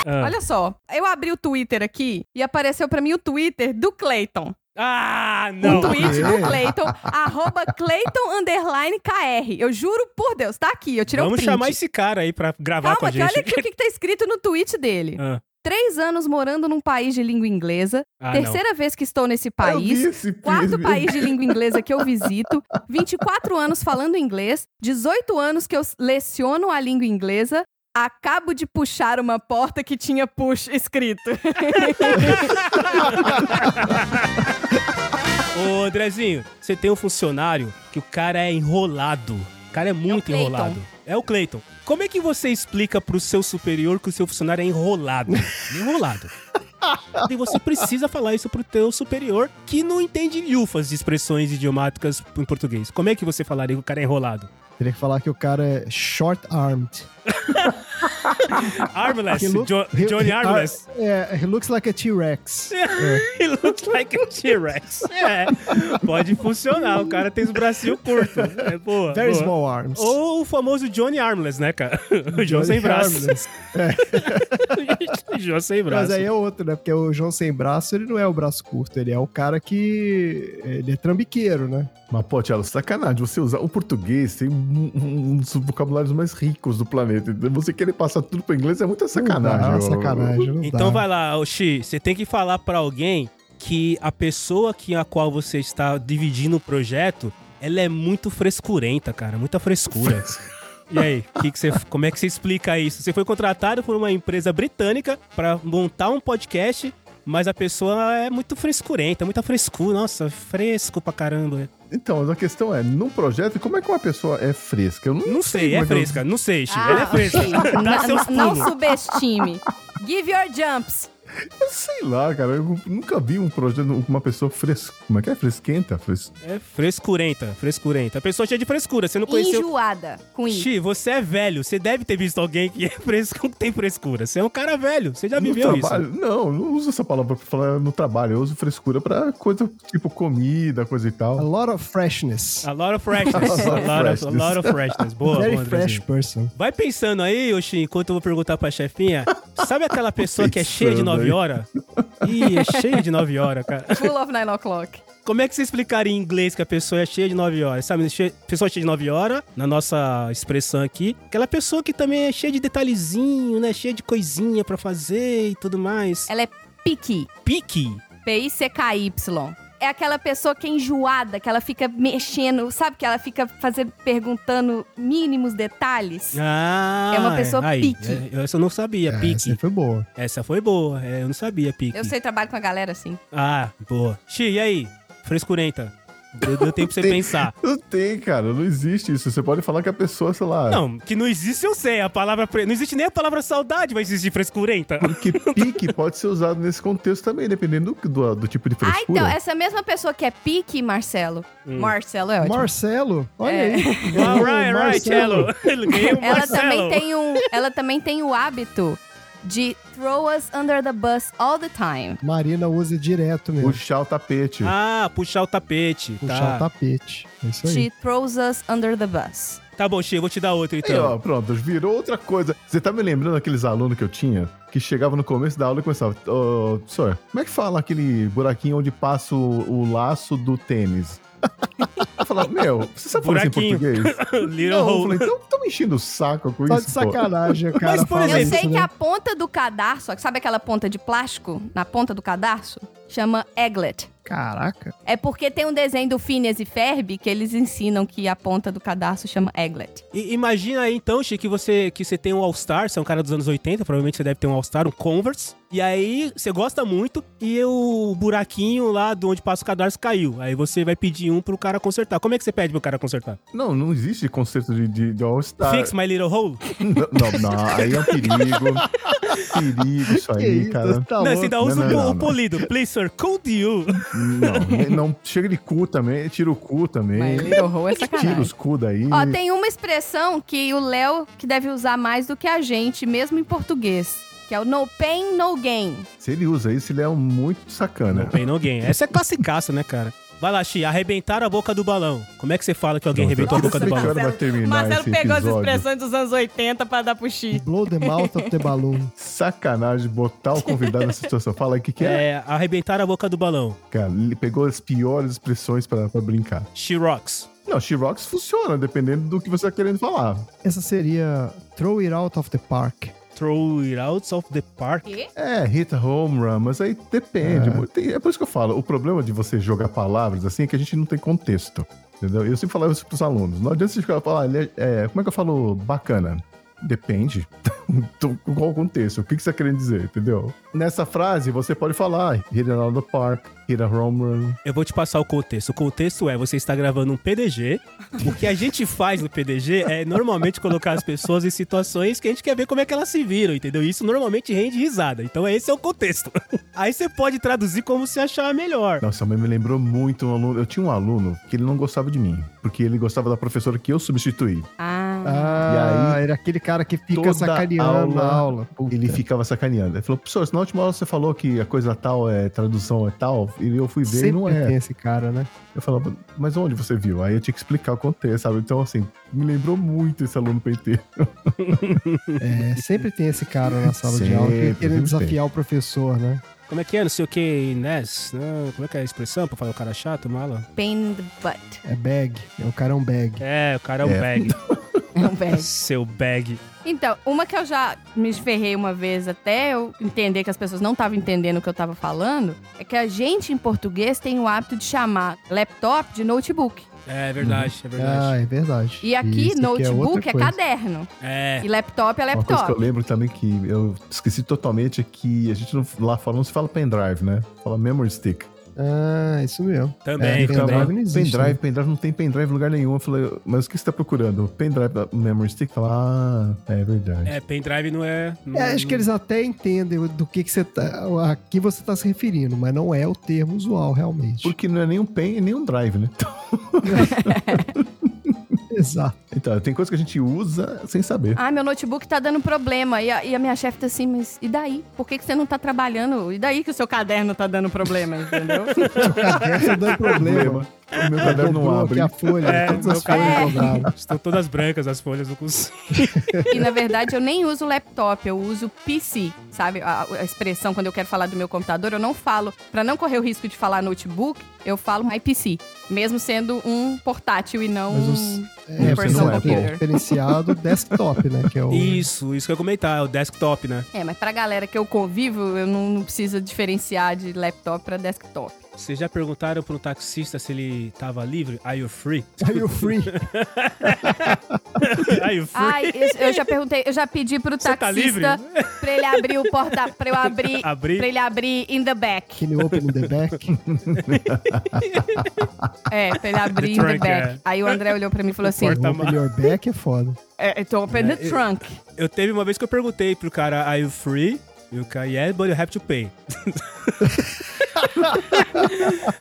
Ah. Olha só, eu abri o Twitter aqui e apareceu pra mim o Twitter do Clayton. Ah, Um não. tweet Ah, é? do Clayton, arroba Clayton underline KR. Eu juro por Deus, tá aqui, eu tirei um Vamos print. chamar esse cara aí pra gravar com Calma, a que gente. olha aqui o que, que tá escrito no tweet dele. Ah, Três anos morando num país de língua inglesa. ah, terceira vez que estou nesse país. Quarto pi- país de língua inglesa que eu visito, 24 anos falando inglês, 18 anos que eu leciono a língua inglesa, acabo de puxar uma porta que tinha push escrito. Ô, Andrezinho, você tem um funcionário que o cara é enrolado. O cara é muito Clayton. enrolado. É o Cleiton. Como é que você explica pro seu superior que o seu funcionário é enrolado? enrolado. E você precisa falar isso pro teu superior que não entende lhufas de expressões idiomáticas em português. Como é que você falaria que o cara é enrolado? Teria que falar que o cara é short-armed. Armless, He look- Jo- he- Johnny Armless. É, he looks like a T-Rex. He looks like a T-Rex. É, pode funcionar. O cara tem os bracinhos curtos. É boa. Very boa. small arms. Ou o famoso Johnny Armless, né, cara? O João sem braço. João sem braço. Mas aí é outro, né? Porque o João sem braço, ele não é o braço curto, ele é o cara que. Ele é trambiqueiro, né? Mas, pô, Tchelo, sacanagem. Você usar o português tem um, um dos vocabulários mais ricos do planeta. Você querer passar tudo pro inglês é muita sacanagem. Não dá, sacanagem. Não Então dá. vai lá, Oxi, você tem que falar pra alguém que a pessoa que a qual você está dividindo o projeto, ela é muito frescurenta, cara, muita frescura. E aí, que que você, como é que você explica isso? Você foi contratado por uma empresa britânica pra montar um podcast, mas a pessoa é muito frescurenta, muita frescura, nossa, fresco pra caramba. Então, mas a questão é, num projeto, como é que uma pessoa é fresca? Eu não, Não sei, é como que eu- fresca, não sei, Xi, Ah, ela é fresca. Dá Não- seus não subestime. Give your jumps. Eu sei lá, cara. Eu nunca vi um projeto com uma pessoa fresca. Como é que é? Fresquenta? Fres... É frescurenta, frescurenta. A pessoa cheia de frescura, você não conheceu... Enjoada com isso. Xi, você é velho. Você deve ter visto alguém que é fresco, que tem frescura. Você é um cara velho. Você já No viveu isso. trabalho? Não, não uso essa palavra pra falar no trabalho. Eu uso frescura pra coisa tipo comida, coisa e A tal. lot of freshness. A lot of freshness. a, lot of, a freshness. lot of freshness. Boa, Very boa, fresh person. Vai pensando aí, Oxi, enquanto eu vou perguntar pra chefinha. Sabe aquela pessoa que é cheia de Pensando 9 aí. horas? Ih, é cheia de 9 horas, cara. Full of nine o'clock. Como é que você explicaria em inglês que a pessoa é cheia de 9 horas? Sabe, che... pessoa cheia de 9 horas, na nossa expressão aqui, aquela pessoa que também é cheia de detalhezinho, né? Cheia de coisinha pra fazer e tudo mais. Ela é picky. Pique. P-I-C-K-Y. É aquela pessoa que é enjoada, que ela fica mexendo, sabe? Que ela fica fazendo, perguntando mínimos detalhes. Ah, É uma pessoa aí, pique. é, Essa eu não sabia, É, pique. essa foi boa. Essa foi boa, é, eu não sabia, pique. Eu sei, trabalho com a galera assim. Ah, boa. Xi, e aí? Frescurenta. Deu, deu tempo pra você Tem- pensar. Não tem, cara. Não existe isso. Você pode falar que a pessoa, sei lá. Não, que não existe eu sei. A palavra. Não existe nem a palavra saudade, vai existir frescurenta. Porque pique pode ser usado nesse contexto também, dependendo do, do, do tipo de Ah, frescura. então, essa mesma pessoa que é pique, Marcelo, Hum. Marcelo é ótimo. Marcelo, olha É. aí. All right, right, cello. Ele ganhou o ela Marcelo. também, tem um, ela também tem o hábito de throw us under the bus all the time. Marina usa direto mesmo. Puxar o tapete. Ah, puxar o tapete. Puxar tá. o tapete. É isso aí. She throws us under the bus. Tá bom, eu vou te dar outro Aí, então. ó, pronto, virou outra coisa. Você tá me lembrando aqueles alunos que eu tinha? Que chegava no começo da aula e começava, ô, senhor, como é que fala aquele buraquinho onde passa o, o laço do tênis? Eu falava, meu, você sabe falar isso em português? Little Não, eu falei, então tão me enchendo o saco com Só isso, de pô. sacanagem, cara. Mas, por Eu exemplo, isso, sei que né? a ponta do cadarço, sabe aquela ponta de plástico na ponta do cadarço? chama Egglet. Caraca. É porque tem um desenho do Phineas e Ferb que eles ensinam que a ponta do cadarço chama Egglet. I- imagina aí então, Chico, que você, que você tem um All-Star, você é um cara dos anos 80, provavelmente você deve ter um All-Star, um Converse. E aí você gosta muito e o buraquinho lá de onde passa o cadarço caiu. Aí você vai pedir um pro cara consertar. Como é que você pede pro cara consertar? Não, não existe conceito de, de, de All-Star. Fix my little hole? Não, não, aí é um perigo. perigo isso aí, isso, cara. tá não, você ainda usa Não, o, não, po- não, o não. polido. Please, sir, cold you. Não, não chega de cu também, tira o cu My também. Little Ho é Tira sacanagem. os cu daí. Ó, tem uma expressão que o Léo que deve usar mais do que a gente, mesmo em português. Que é o no pain, no gain. Se ele usa isso, ele é um muito sacana. No pain, no gain. Essa é classicaça, né, cara? Vai lá, Xi, arrebentar a boca do balão. Como é que você fala que alguém Não, arrebentou a boca do balão? vai terminar esse episódio. dos anos 80 pra dar pro Xi. Blow the mouth of the balloon. Sacanagem botar o convidado nessa situação. Fala aí o que, que é. É, arrebentar a boca do balão. Cara, ele pegou as piores expressões pra, pra brincar. She rocks. Não, She-Rocks funciona, dependendo do que você tá querendo falar. Essa seria Throw It Out of the Park. Throw it out of the park. É, hit a home run, mas aí depende. É. Tem- É. por isso que eu falo, o problema de você jogar palavras assim é que a gente não tem contexto. Entendeu? Eu sempre falava isso pros alunos. Não adianta você ficar falar, ele é, como é que eu falo bacana? Depende. Qual o contexto? O que que você tá querendo dizer, entendeu? Nessa frase, você pode falar hit it out of the park, hit a home run. Eu vou te passar o contexto. O contexto é, você está gravando um PDG. O que a gente faz no PDG é normalmente colocar as pessoas em situações que a gente quer ver como é que elas se viram, entendeu? Isso normalmente rende risada. Então esse é o contexto. Aí você pode traduzir como você achar melhor. Nossa, mas me lembrou muito um aluno. Eu tinha um aluno que ele não gostava de mim, porque ele gostava da professora que eu substituí. Ah. Ah, aí, era aquele cara que fica toda sacaneando na aula, aula. Puta. Ele ficava sacaneando. Ele falou, professor, na última aula você falou que a coisa tal é tradução é tal, e eu fui ver e Sempre não é. tem esse cara, né? Eu falava, mas onde você viu? Aí eu tinha que explicar o contexto, sabe? Então, assim, me lembrou muito esse aluno PT. É, sempre tem esse cara na sala de aula que Sempre, querendo sempre desafiar o professor, né? Como é que é? Não sei o que, Ness? Não, como é que é a expressão pra falar o cara chato, mala? Pain in the butt. É bag. É o cara é um bag. É, o cara é um É. bag. Não, velho. Seu bag. Então, uma que eu já me ferrei uma vez até eu entender que as pessoas não estavam entendendo o que eu tava falando, é que a gente em português tem o hábito de chamar laptop de notebook. É verdade, é Ah, verdade. é verdade. E aqui, Isso aqui é notebook é, coisa. caderno. É. E laptop é Uma coisa que eu laptop. lembro também que eu esqueci totalmente é que a gente não, lá fora não se fala pendrive, né? Fala memory stick. Ah, isso mesmo. Também, É, também. pendrive não existe. pendrive, né? pendrive, não tem pendrive em lugar nenhum. Eu falei, mas o que você tá procurando? Pendrive, memory stick? Fala, ah, é verdade. É, pendrive não é. Não, É, acho que eles até entendem do que, que você tá. A que você tá se referindo, mas não é o termo usual, realmente. Porque não é nem um pen e nem um drive, né? Exato. Então, tem coisa que a gente usa sem saber. Ah, meu notebook tá dando problema. E a, e a minha chefe tá assim, mas e daí? Por que, que você não tá trabalhando? E daí que o seu caderno tá dando problema, entendeu? Seu caderno tá dando problema. O meu caderno não abre. aqui a folha, É, todas meu as folhas dobradas. Estão todas brancas as folhas, não consigo. e na verdade eu nem uso laptop, eu uso PC, sabe? A, a expressão quando eu quero falar do meu computador, eu não falo, Pra não correr o risco de falar notebook, eu falo my PC, mesmo sendo um portátil e não Mas os- um É, você personal não é, computer. diferenciado desktop, né? Que é o. Isso, isso que eu ia comentar, é o desktop, né? É, mas pra galera que eu convivo, eu não, não preciso diferenciar de laptop pra desktop. Vocês já perguntaram pro taxista se ele tava livre? Are you free? Are you free? Are you free? Ai, eu, eu já perguntei, eu já pedi pro Você tá taxista pra ele abrir o porta, pra eu abrir, Abrir? pra ele abrir in the back. Can you open in the back? É, pra ele abrir in The the trunk, back. é. Aí o André olhou pra mim e falou assim: Porta- open your back é foda. é, to open the trunk. Eu teve uma vez que eu perguntei pro cara, are you free? E o cara, yeah, but you have to pay.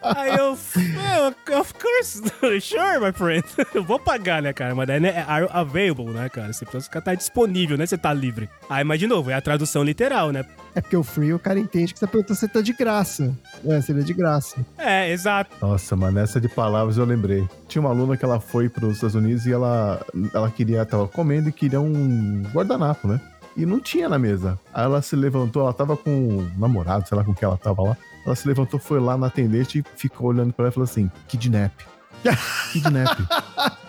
Aí eu, well, of course, sure, my friend. Eu vou pagar, né, cara? Mas daí né, é are available, né, cara? Você precisa ficar tá disponível, né? Você tá livre. Aí, mas de novo, é a tradução literal, né? É porque o free o cara entende que você perguntou se tá de graça. É, seria de graça. É, exato. Nossa, mano, essa de palavras eu lembrei. Tinha uma aluna que ela foi para os Estados Unidos e ela, ela queria, tava comendo e queria um guardanapo, né? E não tinha na mesa. Aí ela se levantou, ela tava com um namorado, sei lá com que ela tava lá. Ela se levantou, foi lá na atendente e ficou olhando pra ela e falou assim: Kidnap. Kidnap.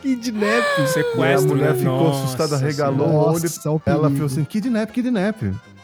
Kidnap. E a Sequestro, mulher né? ficou Nossa assustada, Senhora. regalou o olho. Ela falou assim, kidnap, kidnap.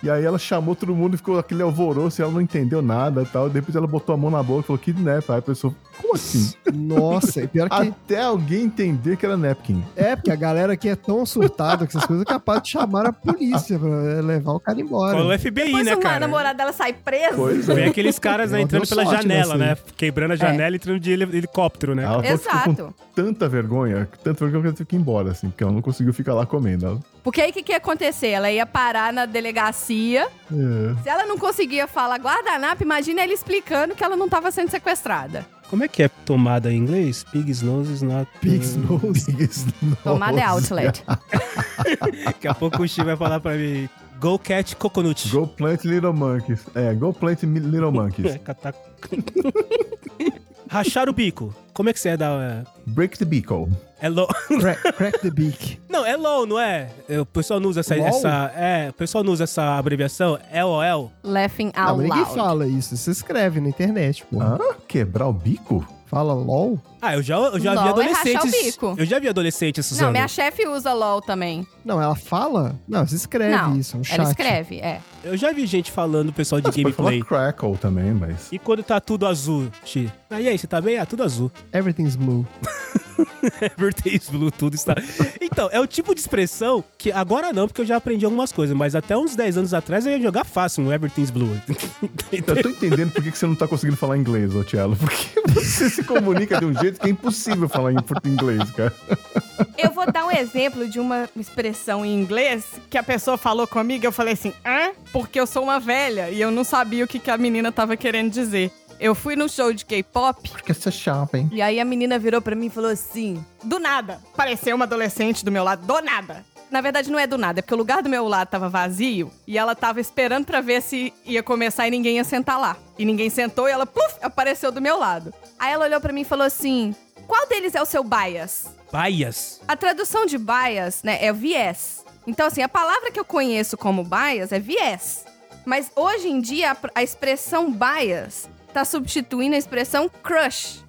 E aí ela chamou todo mundo e ficou aquele alvoroço e ela não entendeu nada e tal. Depois ela botou a mão na boca e falou, kidnap. Aí a pessoa, como assim? Nossa, e pior que Até alguém entender que era napkin. é, porque a galera aqui é tão surtada com essas coisas é capaz de chamar a polícia pra levar o cara embora. Cola o FBI, Depois né, cara? namorada dela sai presa. Pois é. Vem aqueles caras né, entrando pela janela, né? Quebrando a janela e entrando de heli- helicóptero, né? Ela falou que ficou com Exato. tanta vergonha, tanta vergonha que ela teve que ir embora, assim, porque ela não conseguiu ficar lá comendo. Porque aí o que, que ia acontecer? Ela ia parar na delegacia. É. Se ela não conseguia falar guardanapo, imagina ele explicando que ela não tava sendo sequestrada. Como é que é tomada em inglês? Pig's nose is not... Pig's nose. Tomada é outlet. Daqui a pouco o Steve vai falar pra mim... Go catch coconut. Go plant little monkeys. É, go plant little monkeys. É, Rachar o bico. Como é que você é da... Break the beagle. É low. Crack, crack the beak. Não, é low, não é? É, O pessoal não usa essa, LOL? essa. É, o pessoal não usa essa abreviação. LOL. Laughing Ah, out ninguém loud. fala isso. Você escreve na internet, pô. Ah, quebrar o bico? Fala LOL. Ah, eu já, eu já vi LOL é rachar o adolescentes. bico. eu já vi adolescentes usando. Não, minha chefe usa LOL também. Não, ela fala? Não, você escreve não, isso. Um chat. ela escreve, é. Eu já vi gente falando, pessoal de pode gameplay. falar crackle também, mas... E quando tá tudo azul, Xi? Ah, e aí, você tá bem? Ah, tudo azul. Everything's blue. Everything's blue, tudo está. Então, é o tipo de expressão que agora não, porque eu já aprendi algumas coisas, mas até uns 10 anos atrás eu ia jogar fácil um Everything's blue. Eu tô entendendo por que você não tá conseguindo falar inglês, ô Tielo. Porque você se comunica de um jeito que é impossível falar em inglês, cara. Eu vou dar um exemplo de uma expressão em inglês que a pessoa falou comigo. Eu falei assim, hã? Porque eu sou uma velha e eu não sabia o que, que a menina tava querendo dizer. Eu fui num show de K-pop Porque você é shopping. E aí a menina virou pra mim e falou assim: do nada. Pareceu uma adolescente do meu lado, do nada. Na verdade, não é do nada, é porque o lugar do meu lado tava vazio e ela tava esperando pra ver se ia começar e ninguém ia sentar lá. E ninguém sentou e ela, pluf, apareceu do meu lado. Aí ela olhou pra mim e falou assim: qual deles é o seu bias? Bias. A tradução de bias, né, é viés. Então, assim, a palavra que eu conheço como bias é viés. Mas hoje em dia, a, a expressão bias tá substituindo a expressão crush.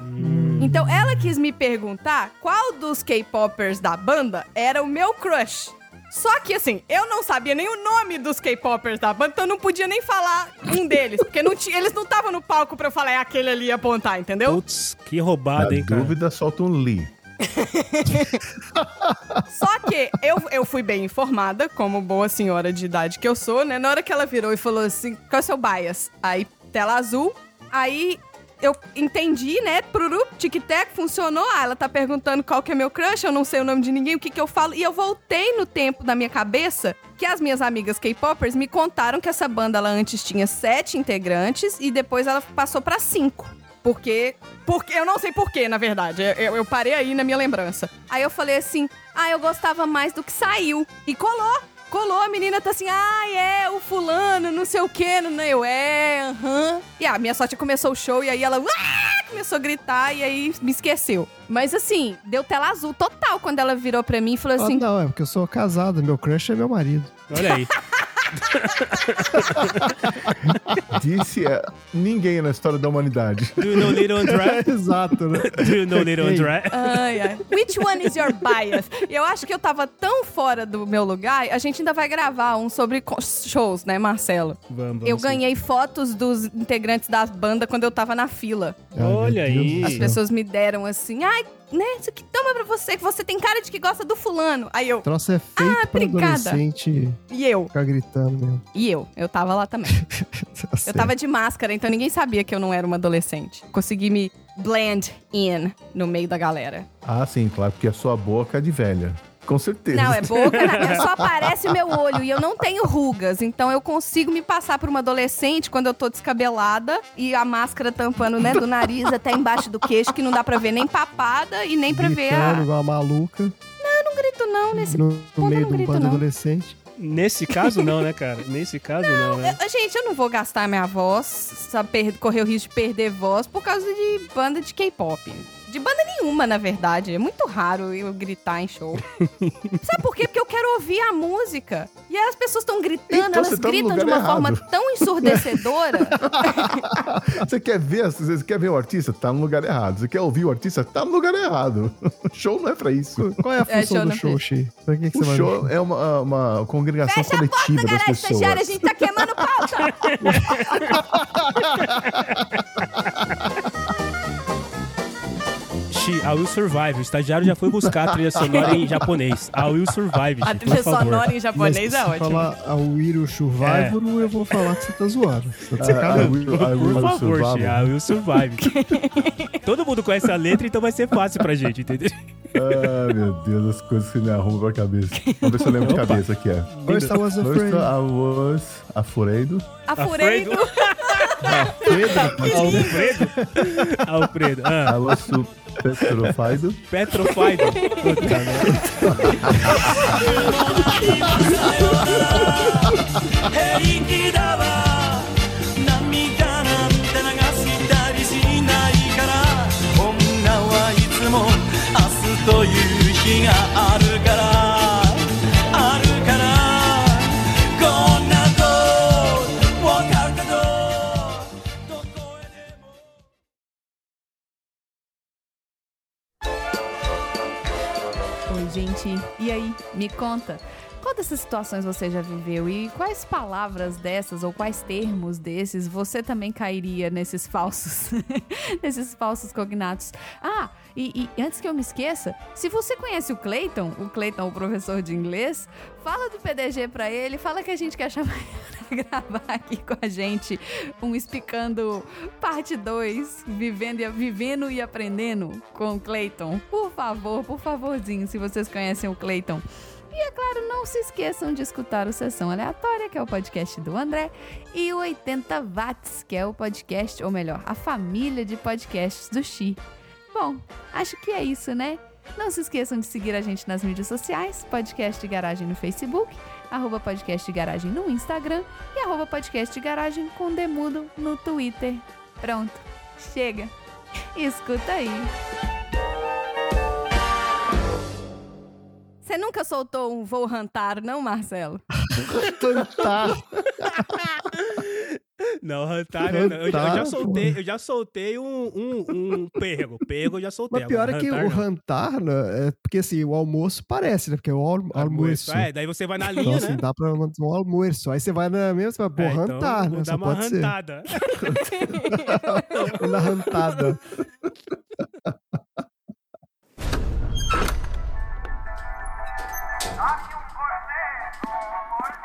Então, ela quis me perguntar qual dos K-popers da banda era o meu crush. Só que assim, eu não sabia nem o nome dos K-popers da banda, então eu não podia nem falar um deles, porque não tinha, eles não estavam no palco pra eu falar, é aquele ali apontar, entendeu? Putz, que Na roubada, hein, cara. dúvida, solta um Lee. Só que eu, eu fui bem informada, como boa senhora de idade que eu sou, né? Na hora que ela virou e falou assim, qual é o seu bias? Aí, tela azul. Aí eu entendi, né? Pruru, tic-tac, funcionou. Ah, ela tá perguntando qual que é meu crush, eu não sei o nome de ninguém, o que que eu falo. E eu voltei no tempo da minha cabeça que as minhas amigas K-popers me contaram que essa banda, ela antes tinha sete integrantes e depois ela passou pra cinco. Porque. Porque eu não sei porquê, na verdade. Eu- eu parei aí na minha lembrança. Aí eu falei assim: ah, eu gostava mais do que saiu. E colou. Colou, a menina tá assim, ah, é, o fulano, não sei o quê, não, eu, é, aham. E a minha sorte começou o show e aí ela "Ah!" começou a gritar e aí me esqueceu. Mas assim, deu tela azul total quando ela virou pra mim e falou Ah, assim: não, é porque eu sou casado. Meu crush é meu marido. Olha aí. Disse é, ninguém na história da humanidade. Do you know Little André? Exato, né? Do you know Little. André? Ai, ai. Which one is your bias? Eu acho que eu tava tão fora do meu lugar. A gente ainda vai gravar um sobre shows, né, Marcelo? Vamos, vamos Eu sim. ganhei fotos dos integrantes da banda quando eu tava na fila. Olha aí. As pessoas me deram assim, ai, né, isso aqui toma pra você, que você tem cara de que gosta do fulano. Aí eu, troço é feito Ah, pra obrigada. adolescente e eu, ficar gritando mesmo. e eu, eu tava lá também. Tá Eu tava de máscara, então ninguém sabia que eu não era uma adolescente. Consegui me blend in no meio da galera. Ah, sim, claro, porque a sua boca é de velha. Com certeza. Não, é boca, na- só aparece o meu olho e eu não tenho rugas, então eu consigo me passar por uma adolescente quando eu tô descabelada e a máscara tampando, né, do nariz até embaixo do queixo, que não dá pra ver nem papada e nem pra ver Gritando a... igual uma maluca Não grito não, nesse... no, no ponto meio eu não de um grito, não. adolescente. Nesse caso, não, né, cara? Nesse caso, não, né? Eu- gente, eu não vou gastar minha voz, sabe, correr o risco de perder voz por causa de banda de K-pop. De banda nenhuma, na verdade. É muito raro eu gritar em show. Sabe por quê? Porque eu quero ouvir a música. E aí as pessoas estão gritando, Então elas tá gritam de uma forma errado. tão ensurdecedora. Você quer ver, você quer ver o artista? Tá no lugar errado. Você quer ouvir o artista? Tá no lugar errado. O show não é pra isso. Qual é a É, função show do não show, Xi? O você vai no show é uma, uma congregação Fecha a porta, coletiva das galera, estagiária, a pessoas. gente tá queimando pauta. Xi, I will survive. O estagiário já foi buscar a trilha sonora em japonês. I will survive, A trilha por favor. sonora em Mas japonês se é você ótimo. falar a Wiro Survivor, eu vou falar que você tá zoando. Você tá Ah, I sacanagem. will- I will Por favor. Xi, I will survive. Todo mundo conhece a letra, então vai ser fácil pra gente, entendeu? Ai, meu Deus, as coisas que me arrumam pra cabeça. Vamos ver se eu lembro de cabeça aqui, é. First I was afraid. First I was afraid. Ser. Alfredo? Alfredo. I Ah, was su- petrified. Petrofido. Puta merda. conta. Qual dessas situações você já viveu e quais palavras dessas ou quais termos desses você também cairia nesses falsos, nesses falsos cognatos? Ah, e, e antes que eu me esqueça, se você conhece o Clayton, o Clayton, o professor de inglês, fala do PDG pra ele, fala que a gente quer chamar ele pra gravar aqui com a gente um Explicando parte 2, vivendo e, vivendo e aprendendo com o Clayton. Por favor, por favorzinho, se vocês conhecem o Clayton. E é claro, não se esqueçam de escutar o Sessão Aleatória, que é o podcast do André, e o 80 Watts, que é o podcast, ou melhor, a família de podcasts do Xi. Bom, acho que é isso, né? Não se esqueçam de seguir a gente nas mídias sociais, Podcast Garagem no Facebook, arroba Podcast Garagem no Instagram e arroba Podcast Garagem com Demudo no Twitter. Pronto, chega. Escuta aí. Você nunca soltou um vou rantar, não, Marcelo? Cantar. Não, Rantar, eu, eu já- eu já Rantar, soltei, eu já soltei um, um, um perro. Perro eu já soltei. Mas pior agora é que rantar, o não. rantar, né, é porque assim, o almoço parece, né? Porque é o al almoço. É, daí você vai na Então, linha, assim, né? dá pra mandar um almoço. Aí você vai na mesma, você vai, pô, É, então, rantar, né? Só uma pode ser. rantada. Na rantada. Toque um corneto, um corneto.